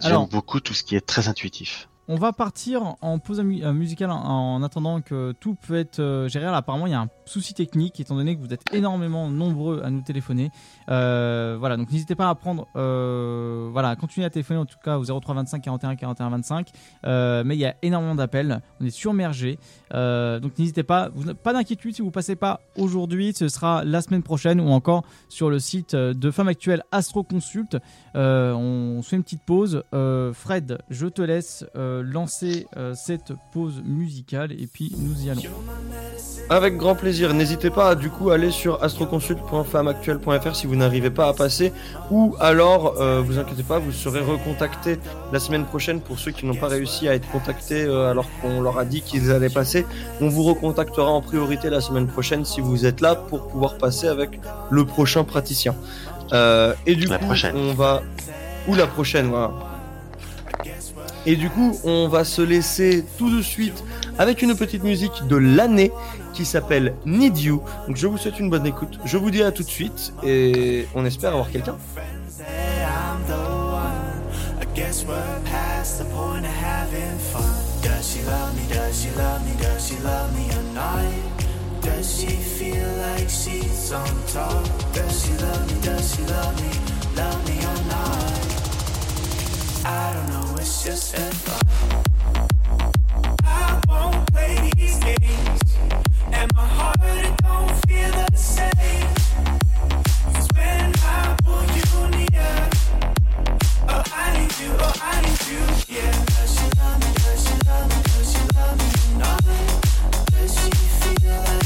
J'aime beaucoup tout ce qui est très intuitif. On va partir en pause euh, musicale en, en attendant que tout peut être euh, géré. Apparemment, il y a un souci technique étant donné que vous êtes énormément nombreux à nous téléphoner. Euh, voilà, donc n'hésitez pas à prendre, euh, voilà, à continuer à téléphoner en tout cas au 03 25 41 41 25. Euh, mais il y a énormément d'appels, on est surmergé. Donc n'hésitez pas, vous, pas d'inquiétude si vous passez pas aujourd'hui, ce sera la semaine prochaine ou encore sur le site de Femme Actuelle Astro Consult. On se fait une petite pause. Fred, je te laisse lancer euh, cette pause musicale et puis nous y allons. Avec grand plaisir. N'hésitez pas à du coup aller sur astroconsult.femmeactuelle.fr si vous n'arrivez pas à passer ou alors euh, vous inquiétez pas, vous serez recontacté la semaine prochaine pour ceux qui n'ont pas réussi à être contactés euh, alors qu'on leur a dit qu'ils allaient passer. On vous recontactera en priorité la semaine prochaine si vous êtes là pour pouvoir passer avec le prochain praticien. Euh, et du La coup, prochaine. on va ou la prochaine, voilà. Et du coup, on va se laisser tout de suite avec une petite musique de l'année qui s'appelle Need You. Donc je vous souhaite une bonne écoute. Je vous dis à tout de suite et on espère avoir quelqu'un. Does she love me? Does she love me? Love me? On? She love me? Does she love me? Does she love me or not? Does she feel like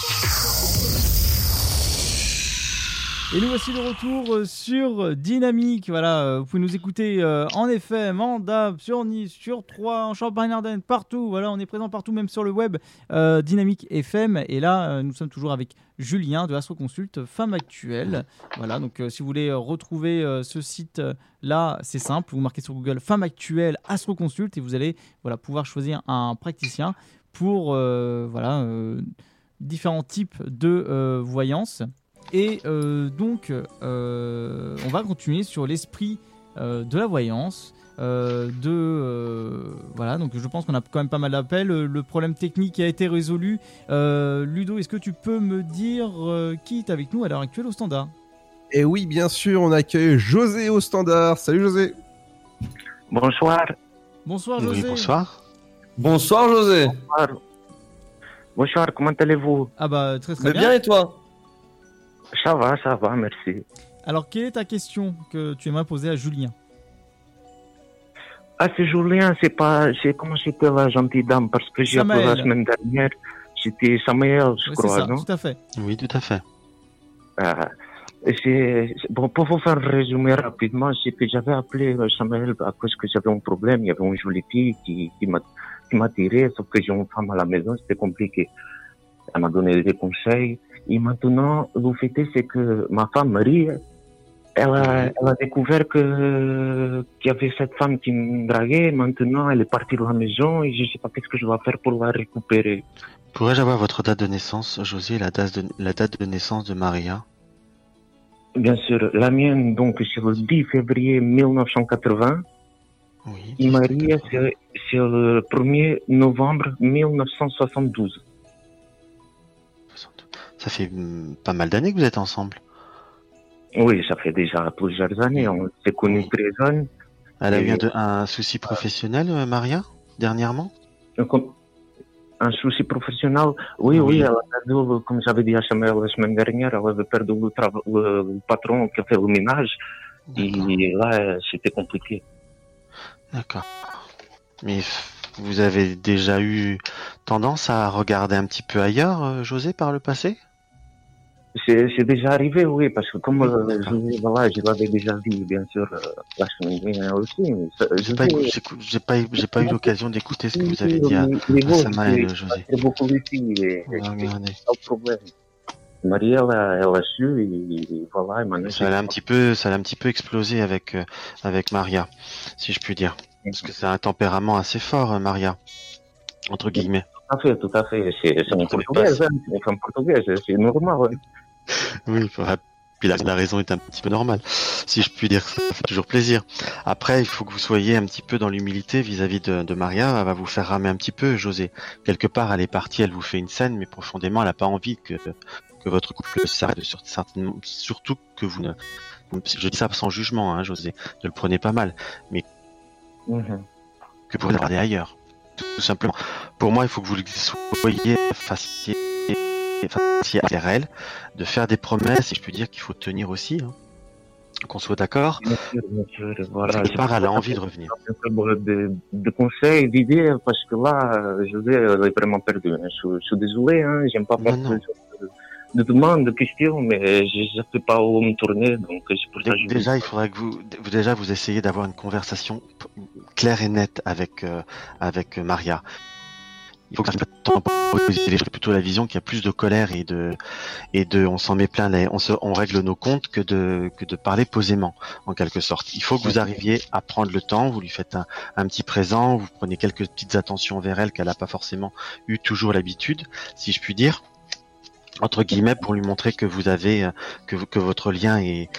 Et nous voici de retour euh, sur Dynamique. Voilà, euh, vous pouvez nous écouter euh, en FM, en DAB, sur Nice, sur Troyes, en Champagne-Ardenne, partout. Voilà, on est présent partout, même sur le web euh, Dynamique FM. Et là, euh, nous sommes toujours avec Julien de Astro Consult, Femme Actuelle. Voilà, donc euh, si vous voulez euh, retrouver euh, ce site euh, là, c'est simple. Vous marquez sur Google Femme Actuelle Astro Consult et vous allez voilà, pouvoir choisir un praticien pour euh, voilà, euh, différents types de euh, voyance. Et euh, donc, euh, on va continuer sur l'esprit euh, de la voyance. euh, de euh, voilà donc je pense qu'on a quand même pas mal d'appels le problème technique a été résolu Euh, Ludo est-ce que tu peux me dire euh, qui est avec nous à l'heure actuelle au standard? Et oui, bien sûr, on accueille José au standard. Salut José. Bonsoir. Bonsoir Oui, José. bonsoir. Bonsoir José. Bonsoir. Bonsoir, comment allez-vous? Ah bah très très Mais bien. bien et toi? Ça va, ça va, merci. Alors quelle est ta question que tu aimerais poser à Julien? Ah, c'est Julien, c'est pas. C'est comment c'était la gentille dame? Parce que j'ai appelé la semaine dernière. C'était Samuel, je Oui, crois, ça, non? tout à fait. Oui, tout à fait. Ah, et c'est- c'est- bon, pour vous faire résumer rapidement, c'est que j'avais appelé Samuel à cause que j'avais un problème. Il y avait une jolie fille qui, qui m'a qui m'a tiré, sauf que j'ai une femme à la maison, c'était compliqué. Elle m'a donné des conseils. Et maintenant, le fait est, c'est que ma femme, Marie, elle a, elle a découvert que qu'il y avait cette femme qui me draguait. Maintenant, elle est partie de la maison et je sais pas qu'est-ce que je dois faire pour la récupérer. Pourrais-je avoir votre date de naissance, José, et la date de, la date de naissance de Maria? Bien sûr, la mienne, donc, c'est le 10 février 1980. Et Marie, c'est c'est le 1er novembre 1972. Ça fait hum, pas mal d'années que vous êtes ensemble. Oui, ça fait déjà plusieurs années. On s'est connus très jeunes. Elle a eu un, souci professionnel, euh, Maria, dernièrement? Un com- Un souci professionnel? Oui, oui, elle a perdu, le- comme j'avais dit à Samuel la semaine dernière, elle avait perdu le, le- patron qui a fait le ménage. Et là, euh, c'était compliqué. D'accord. Mais vous avez déjà eu tendance à regarder un petit peu ailleurs, euh, José, par le passé? C'est déjà arrivé, oui, parce que comme euh, je, voilà, je l'avais déjà dit, bien sûr, euh, la semaine aussi. J'ai pas, j'ai eu- j'ai pas eu l'occasion d'écouter ce que vous avez dit à, à Samaël, José. C'est beaucoup ici, et, pas de problème. Marie, elle a, elle a su, et, et voilà, et maintenant, Ça allait un petit peu, ça allait un petit peu exploser avec euh, avec Maria, si je puis dire, parce que c'est un tempérament assez fort, euh, Maria, entre guillemets. Tout à fait, tout à fait. C'est une trouvez portugaise, hein, c'est une femme portugaise, c'est normal. ouais. Oui, puis la, la raison est un petit peu normale, si je puis dire. Ça fait toujours plaisir. Après, il faut que vous soyez un petit peu dans l'humilité vis-à-vis de, de Maria. Elle va vous faire ramer un petit peu, José. Quelque part, elle est partie, elle vous fait une scène, mais profondément, elle n'a pas envie que que votre couple s'arrête. Sur- certainement- Surtout que vous ne. Je dis ça sans jugement, hein, José. Ne le prenez pas mal, mais Mhm. que vous regardez ailleurs. Tout simplement. Pour moi, il faut que vous le soyez fassiez vers elle, de faire des promesses, et je peux dire qu'il faut tenir aussi. hein. Qu'on soit d'accord. Voilà. Quelque part, elle a envie de revenir. De, de conseils, d'idées, parce que là, elle est vraiment perdue. hein. Je, je suis désolé, hein, j'aime pas faire de, de demandes, de questions, mais je ne sais pas où me tourner, donc c'est pour ça que je Déjà, il faudrait que vous, vous- déjà, vous essayez d'avoir une conversation claire et nette avec, euh, avec Maria. Il faut que ça les choses. plutôt la vision qu'il y a plus de colère et de, et de, on s'en met plein les, on se, on règle nos comptes que de, que de parler posément, en quelque sorte. Il faut que vous arriviez à prendre le temps, vous lui faites un, un petit présent, vous prenez quelques petites attentions vers elle qu'elle n'a pas forcément eu toujours l'habitude, si je puis dire. Entre guillemets pour lui montrer que vous avez euh, que, que votre lien est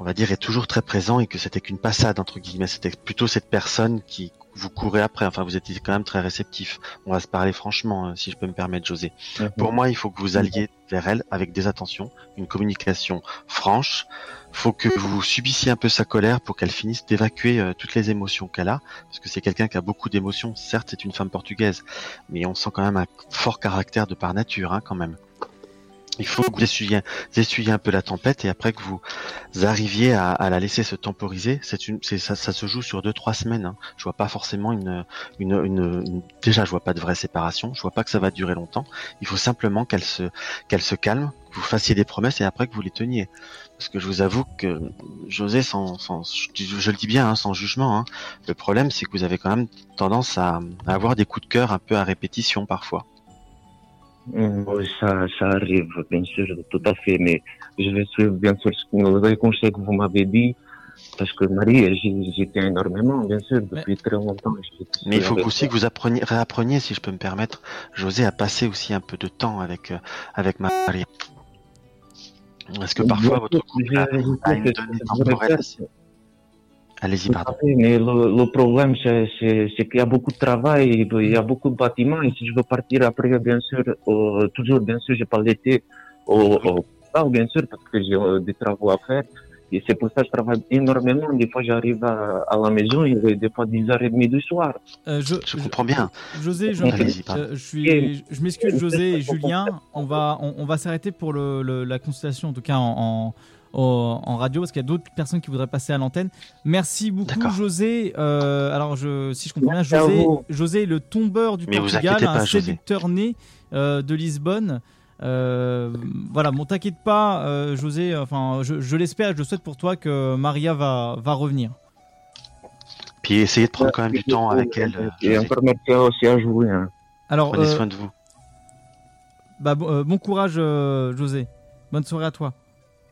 on va dire est toujours très présent et que c'était qu'une passade entre guillemets. C'était plutôt cette personne qui vous courez après. Enfin vous étiez quand même très réceptif. On va se parler franchement euh, si je peux me permettre José. Pour moi il faut que vous alliez vers elle avec des attentions une communication franche. Faut que vous subissiez un peu sa colère pour qu'elle finisse d'évacuer euh, toutes les émotions qu'elle a. Parce que c'est quelqu'un qui a beaucoup d'émotions. Certes c'est une femme portugaise mais on sent quand même un fort caractère de par nature hein, quand même il faut que vous essuyiez, un peu la tempête et après que vous arriviez à, la laisser se temporiser, c'est une, ça, se joue sur deux trois semaines. Hein. Je vois pas forcément une, déjà je vois pas de vraie séparation. Je vois pas que ça va durer longtemps. Il faut simplement qu'elle se, calme, que vous fassiez des promesses et après que vous les teniez. Parce que je vous avoue que José, sans, je, le dis bien, hein, sans jugement, hein, le problème c'est que vous avez quand même tendance à avoir des coups de cœur un peu à répétition parfois. Oui, ça, ça arrive, bien sûr, tout à fait, mais je vais suivre bien sûr ce que- les conseils que vous m'avez dit, parce que Marie, tiens énormément, bien sûr, depuis très longtemps. Mais il faut aussi que vous appreniez, réappreniez, si je peux me permettre, José, à passer aussi un peu de temps avec, euh, avec Marie. Parce que parfois, votre couple a, a une donnée temporelle assez- Allez-y, pardon. Mais le, le problème, c'est c'est- c'est qu'il y a beaucoup de travail, il y a beaucoup de bâtiments, et si je veux partir après, bien sûr, euh, toujours, bien sûr, je parle d'été au, au bien sûr, parce que j'ai euh, des travaux à faire. Et c'est pour ça que je travaille énormément. Des fois, j'arrive à, à la maison, il est des fois 10h30 du soir. Euh, je, Je comprends bien. José, je, euh, je suis, je m'excuse, José et Julien. On va, on, on va s'arrêter pour le, le- la consultation, en tout cas en, en, au- en radio, parce qu'il y a d'autres personnes qui voudraient passer à l'antenne. Merci beaucoup, José. Euh, alors, je, si je comprends bien, José. José, est le tombeur du Mais Portugal, un séducteur né euh, de Lisbonne. Euh, voilà, bon, t'inquiète pas, euh, José. Enfin, je, je l'espère, je le souhaite pour toi que Maria va, va revenir. Puis essayez de prendre quand même du temps avec elle. Et José. encore merci aussi à jouer. Hein. Alors, Prenez euh, soin de vous. Bah, bon, euh, bon courage, euh, José. Bonne soirée à toi.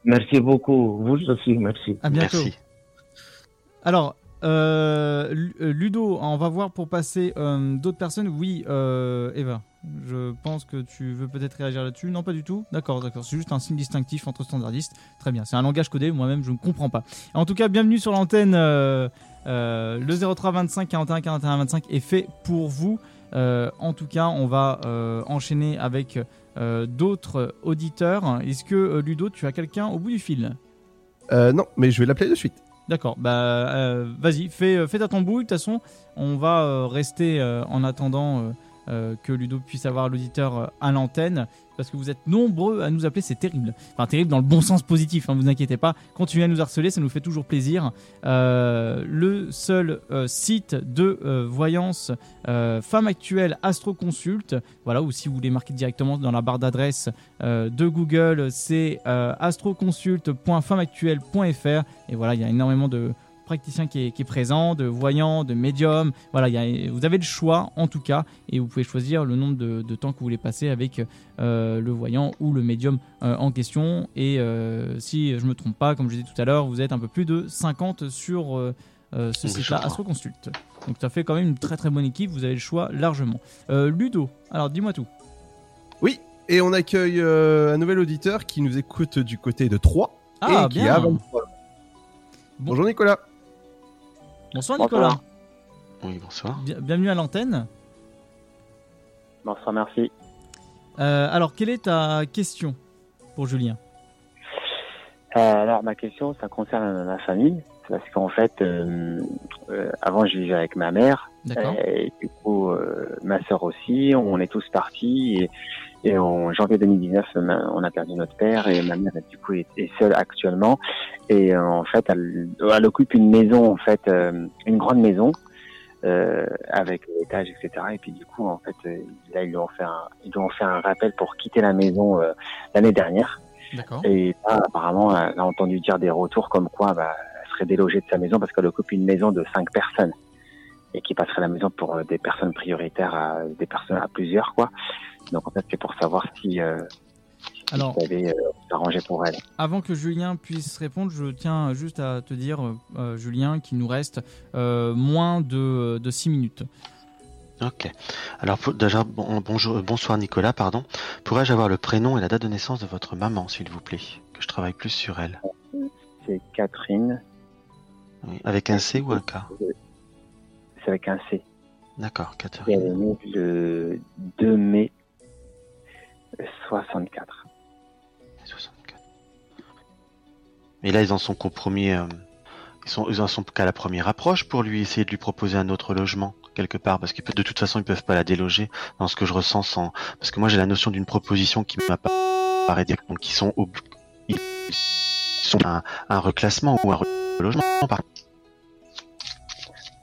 Merci beaucoup. Vous aussi, merci. À bientôt. Alors, euh, Lu- Ludo, on va voir pour passer euh, d'autres personnes. Oui, euh, Eva, je pense que tu veux peut-être réagir là-dessus. Non, pas du tout. D'accord, d'accord. C'est juste un signe distinctif entre standardistes. Très bien. C'est un langage codé. Moi-même, je ne comprends pas. En tout cas, bienvenue sur l'antenne. euh, euh, le 03 25 41 41 25 est fait pour vous. Euh, en tout cas, on va euh, enchaîner avec euh, d'autres auditeurs. Est-ce que euh, Ludo, tu as quelqu'un au bout du fil? Euh, non, mais je vais l'appeler de suite. D'accord, bah vas-y, fais, fais ta tambouille. De toute façon, on va rester en attendant euh, que Ludo puisse avoir l'auditeur euh, à l'antenne. Parce que vous êtes nombreux à nous appeler, c'est terrible. Enfin, terrible dans le bon sens positif, hein, vous inquiétez pas. Continuez à nous harceler, ça nous fait toujours plaisir. Euh, le seul site de voyance Femme Actuelle Astro Consult, voilà, ou si vous voulez marquer directement dans la barre d'adresse de Google, c'est astroconsult.femmeactuelle.fr. Et voilà, il y a énormément de praticiens qui est, qui est présent, de voyants, de médiums. Voilà, il y a- vous avez le choix en tout cas, et vous pouvez choisir le nombre de, de temps que vous voulez passer avec euh, le voyant ou le médium euh, en question. Et euh, si je me trompe pas, comme je disais tout à l'heure, vous êtes un peu plus de 50 sur euh, ce site-là. Astroconsult. Donc ça fait quand même une très très bonne équipe, vous avez le choix largement. Euh, Ludo, alors dis-moi tout. Oui, et on accueille euh, un nouvel auditeur qui nous écoute du côté de Troyes Ah, et qui bien. a 23. Bonjour Nicolas. Bonsoir Bonsoir. Nicolas. Oui, bonsoir. Bien- bienvenue à l'antenne. Bonsoir, merci. Euh, alors, quelle est ta question pour Julien? Euh, alors ma question, ça concerne ma famille, parce qu'en fait, euh, euh, avant je vivais avec ma mère, D'accord. et du coup euh, ma sœur aussi, on est tous partis et, et en janvier 2019, ma- on a perdu notre père et ma mère du coup est, seule actuellement et euh, en fait elle, elle occupe une maison en fait, euh, une grande maison. Euh, avec l'étage, etc. Et puis du coup, en fait, euh, là, ils lui ont fait un, ils lui ont fait un rappel pour quitter la maison euh, l'année dernière. Et là, apparemment, elle a entendu dire des retours comme quoi bah, elle serait délogée de sa maison parce qu'elle occupe une maison de cinq personnes et qui passerait la maison pour des personnes prioritaires à des personnes à plusieurs, quoi. Donc en fait, c'est pour savoir si, euh, si Alors- vous avez euh, arrangé pour elle. Avant que Julien puisse répondre, je tiens juste à te dire, euh, euh, Julien, qu'il nous reste euh, moins de, de 6 minutes. Ok. Alors pour- déjà bon- bonjour, bonsoir Nicolas, pardon. Pourrais-je avoir le prénom et la date de naissance de votre maman, s'il vous plaît, que je travaille plus sur elle. C'est Catherine. Oui, Avec un C ou un K? C'est avec un C. D'accord, Et Catherine. elle est née le 2 mai 64. Et là, ils en sont compromis. euh, ils sont, ils en sont qu'à la première approche pour lui essayer de lui proposer un autre logement quelque part, parce que de toute façon, ils peuvent pas la déloger. Dans ce que je ressens, sans, parce que moi, j'ai la notion d'une proposition qui m'apparaît dire donc qui sont au, ils sont un, un reclassement ou un relogement. Par...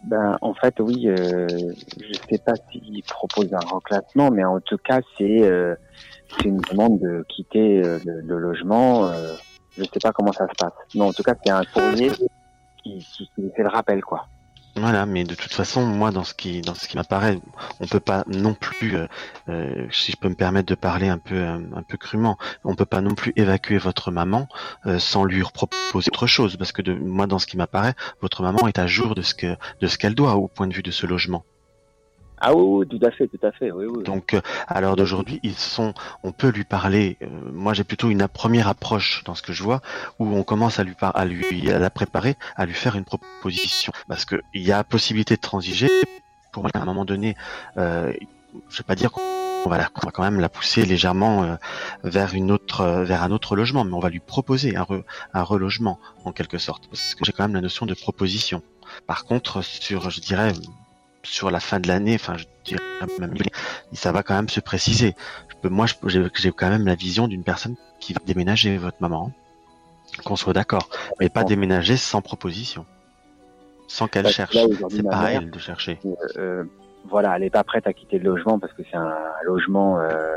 Ben, en fait, oui, euh, je sais pas s'il propose un reclassement, mais en tout cas, c'est euh, c'est une demande de quitter euh, le, le logement. Euh, je sais pas comment ça se passe. Mais en tout cas, c'est un courrier qui, qui, qui fait le rappel, quoi. Voilà, mais de toute façon, moi, dans ce qui, dans ce qui m'apparaît, on peut pas non plus, euh, euh, si je peux me permettre de parler un peu, euh, un peu crûment, on peut pas non plus évacuer votre maman euh, sans lui proposer autre chose, parce que de, moi, dans ce qui m'apparaît, votre maman est à jour de ce que, de ce qu'elle doit au point de vue de ce logement. Ah oui, oui, tout à fait, tout à fait, oui, oui. Donc, euh, à l'heure d'aujourd'hui, ils sont, on peut lui parler. euh, moi, j'ai plutôt une première approche dans ce que je vois, où on commence à lui par, à lui, à la préparer, à lui faire une proposition, parce que il y a possibilité de transiger. Pour à un moment donné, euh, je vais pas dire qu'on va, la- qu'on va quand même la pousser légèrement euh, vers une autre, euh, vers un autre logement, mais on va lui proposer un, re- un relogement en quelque sorte, parce que j'ai quand même la notion de proposition. Par contre, sur, je dirais, sur la fin de l'année, enfin, je dirais même, ça va quand même se préciser. Je peux, moi, j'ai quand même la vision d'une personne qui va déménager, votre maman. hein. Qu'on soit d'accord, mais pas déménager sans proposition, sans qu'elle cherche. C'est pas mère, elle de chercher. euh, voilà, elle n'est pas prête à quitter le logement parce que c'est un logement euh,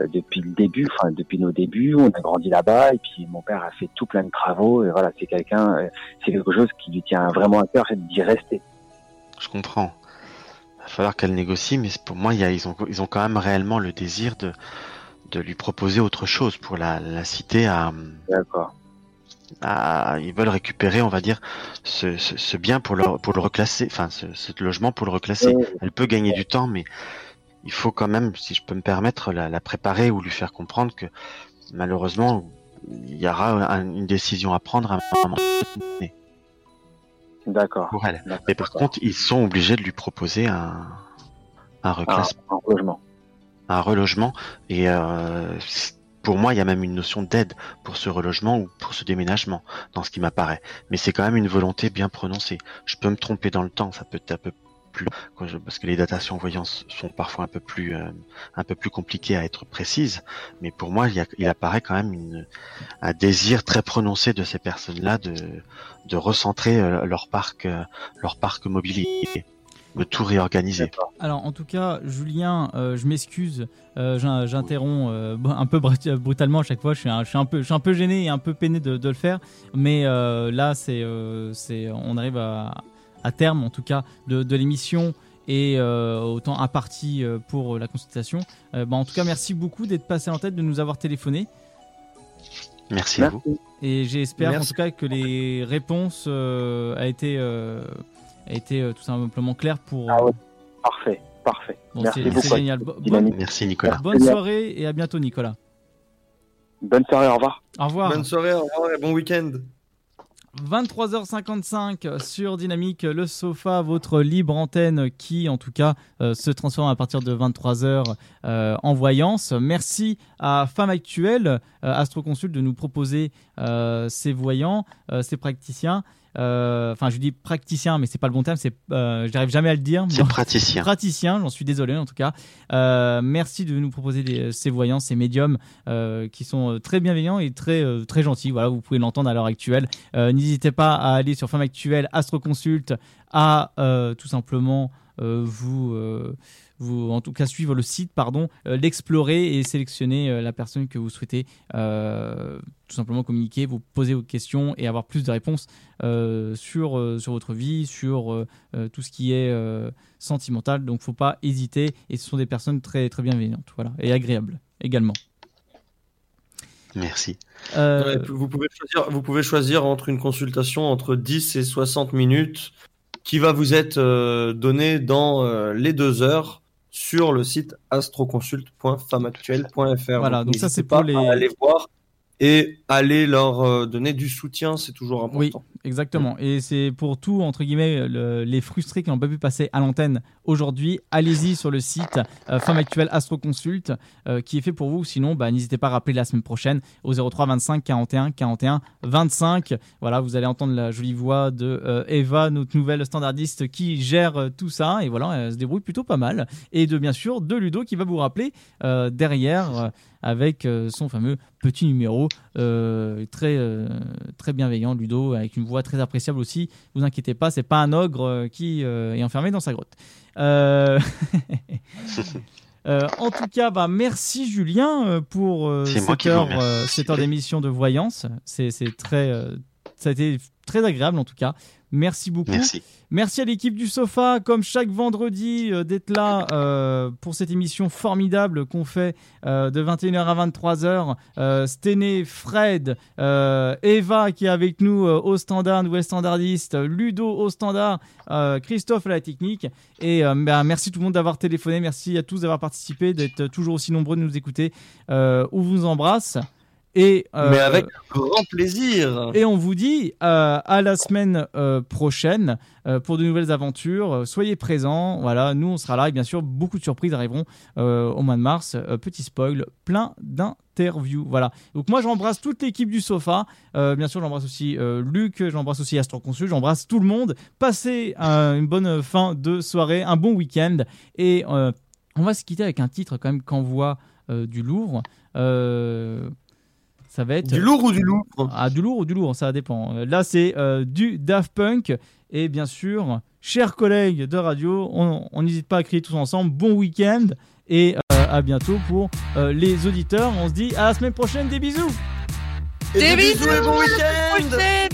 euh, depuis le début, enfin depuis nos débuts, on a grandi là-bas et puis mon père a fait tout plein de travaux et voilà, c'est quelqu'un, euh, c'est quelque chose qui lui tient vraiment à cœur, c'est d'y rester. Je comprends. Il va falloir qu'elle négocie, mais pour moi, il y a, ils, ont, ils ont quand même réellement le désir de, de lui proposer autre chose pour la, la citer à. D'accord. À, ils veulent récupérer, on va dire, ce, ce, ce bien pour le, pour le reclasser, enfin, ce, ce logement pour le reclasser. Elle peut gagner du temps, mais il faut quand même, si je peux me permettre, la, la préparer ou lui faire comprendre que malheureusement, il y aura un- une décision à prendre à un moment donné D'accord. pour elle. Mais par contre, ils sont obligés de lui proposer un, un reclassement. Un, relogement. Un relogement. Et euh, pour moi, il y a même une notion d'aide pour ce relogement ou pour ce déménagement, dans ce qui m'apparaît. Mais c'est quand même une volonté bien prononcée. Je peux me tromper dans le temps, ça peut être un peu parce que les datations voyances sont parfois un peu plus euh, un peu plus compliquées à être précises. Mais pour moi, il, apparaît quand même un désir très prononcé de ces personnes-là de de recentrer euh, leur parc euh, leur parc mobilier, de tout réorganiser. Alors en tout cas, Julien, je m'excuse, j'in- j'interromps un peu brut- brutalement à chaque fois. Je suis un, peu, je suis un peu gêné et un peu peiné de, de le faire, mais là c'est, c'est, on arrive à, à terme en tout cas de, de l'émission et euh, au temps imparti euh, pour la consultation. Euh, bah, en tout cas, merci beaucoup d'être passé en tête, de nous avoir téléphoné. Merci à vous. Et j'espère en tout cas que les réponses euh, a été, euh, a été euh, tout simplement claires pour. Ah Parfait, parfait. Bon, Merci c'est- beaucoup. c'est génial. Bo- bonne- Merci Nicolas. Bonne soirée et à bientôt Nicolas. Bonne soirée, au revoir. Au revoir. Bonne soirée, au revoir et bon week-end. 23h55 sur Dynamique, le sofa, votre libre antenne qui, en tout cas, euh, se transforme à partir de 23h euh, en voyance. Merci à Femme Actuelle, euh, Astroconsult, de nous proposer ces voyants, euh, ces praticiens. Euh, Enfin, je dis praticien, mais c'est pas le bon terme. C'est, euh, j'arrive jamais à le dire. C'est praticien. Praticien, j'en suis désolé en tout cas. Euh, merci de nous proposer des- ces voyants, ces médiums qui sont très bienveillants et très très gentils. Voilà, vous pouvez l'entendre à l'heure actuelle. N'hésitez pas à aller sur Femme Actuelle, Astroconsult, à euh, tout simplement vous, vous, en tout cas suivre le site, pardon, euh, l'explorer et sélectionner euh, la personne que vous souhaitez euh, tout simplement communiquer, vous poser vos questions et avoir plus de réponses euh, sur, euh, sur votre vie, sur euh, euh, tout ce qui est euh, sentimental. Donc, faut pas hésiter. Et ce sont des personnes très très bienveillantes, voilà, et agréables également. Merci. Euh, Ouais, vous, pouvez choisir, vous pouvez choisir entre une consultation entre 10 et 60 minutes qui va vous être euh, donnée dans euh, les deux heures sur le site astroconsult.femmeactuelle.fr. Voilà, donc ça, c'est pas pour les- à aller voir et aller leur euh, donner du soutien, c'est toujours important. Oui, exactement. Et c'est pour tout, entre guillemets, le- les frustrés qui n'ont pas pu passer à l'antenne aujourd'hui. Allez-y sur le site euh, Femme Actuelle Astro Consult euh, qui est fait pour vous. Sinon, bah, n'hésitez pas à rappeler la semaine prochaine au 03 25 41 41 25. Voilà, vous allez entendre la jolie voix de euh, Eva, notre nouvelle standardiste qui gère tout ça. Et voilà, elle se débrouille plutôt pas mal. Et de bien sûr, de Ludo qui va vous rappeler derrière. Avec euh, son fameux petit numéro euh, très euh, très bienveillant Ludo avec une voix très appréciable aussi. Vous inquiétez pas c'est pas un ogre qui est enfermé dans sa grotte. Euh, en tout cas bah, merci Julien pour euh, cette heure euh, cette heure d'émission de voyance. C'est c'est très ça a été très agréable en tout cas. Merci beaucoup. Merci. Merci à l'équipe du Sofa, comme chaque vendredi, euh, d'être là euh, pour cette émission formidable qu'on fait euh, de 21h à 23h. Euh, Stené, Fred, Eva qui est avec nous au standard, nouvelle standardiste, Ludo au standard, Christophe à la technique. Et bah, merci tout le monde d'avoir téléphoné, merci à tous d'avoir participé, d'être toujours aussi nombreux de nous écouter. On vous embrasse. Et, euh, Mais avec grand plaisir. et on vous dit euh, à la semaine euh, prochaine euh, pour de nouvelles aventures. Euh, Soyez présents. Voilà, nous on sera là et bien sûr beaucoup de surprises arriveront euh, au mois de mars. Euh, petit spoil, plein d'interviews. Voilà. Donc moi j'embrasse toute l'équipe du Sofa. Euh, bien sûr j'embrasse aussi euh, Luc, j'embrasse aussi Astro Consul, j'embrasse tout le monde. Passez euh, une bonne fin de soirée, un bon week-end et euh, on va se quitter avec un titre quand même qu'envoie euh, du lourd. Euh, ça va être Du lourd ou du lourd Ah, du lourd ou du lourd, ça dépend. Euh, Là, c'est euh, du Daft Punk. Et bien sûr, chers collègues de radio, on n'hésite pas à crier tous ensemble. Bon week-end et euh, à bientôt pour euh, les auditeurs. On se dit à la semaine prochaine. Des bisous. Et des bisous et bon week-end.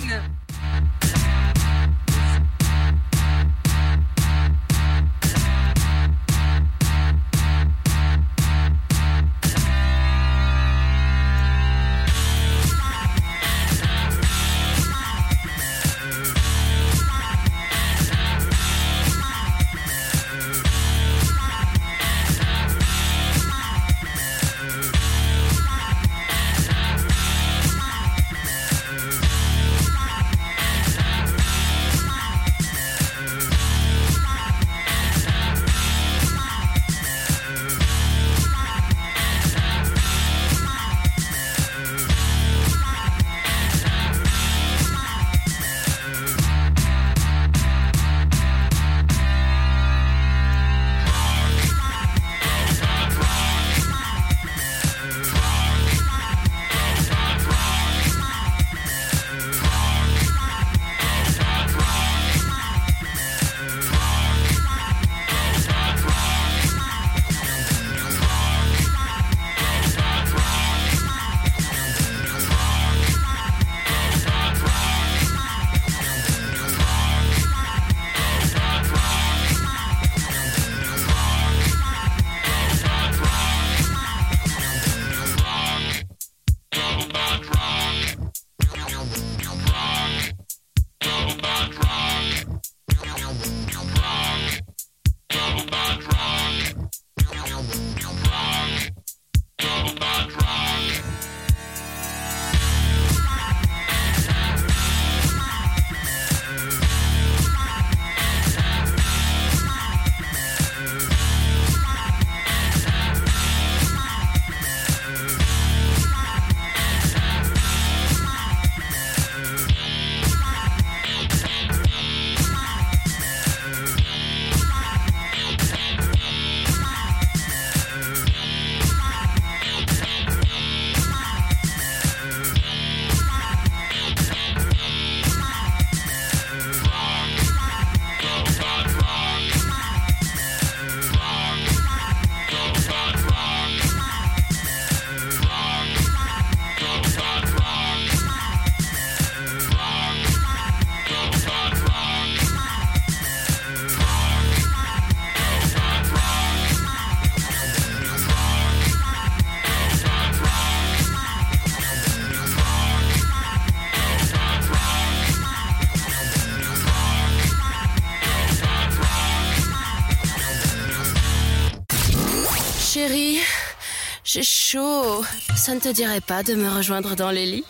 Ça ne te dirait pas de me rejoindre dans les lits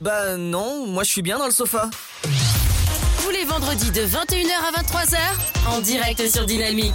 Bah non, moi je suis bien dans le sofa. Tous les vendredis de 21h à 23h, en direct sur Dynamique.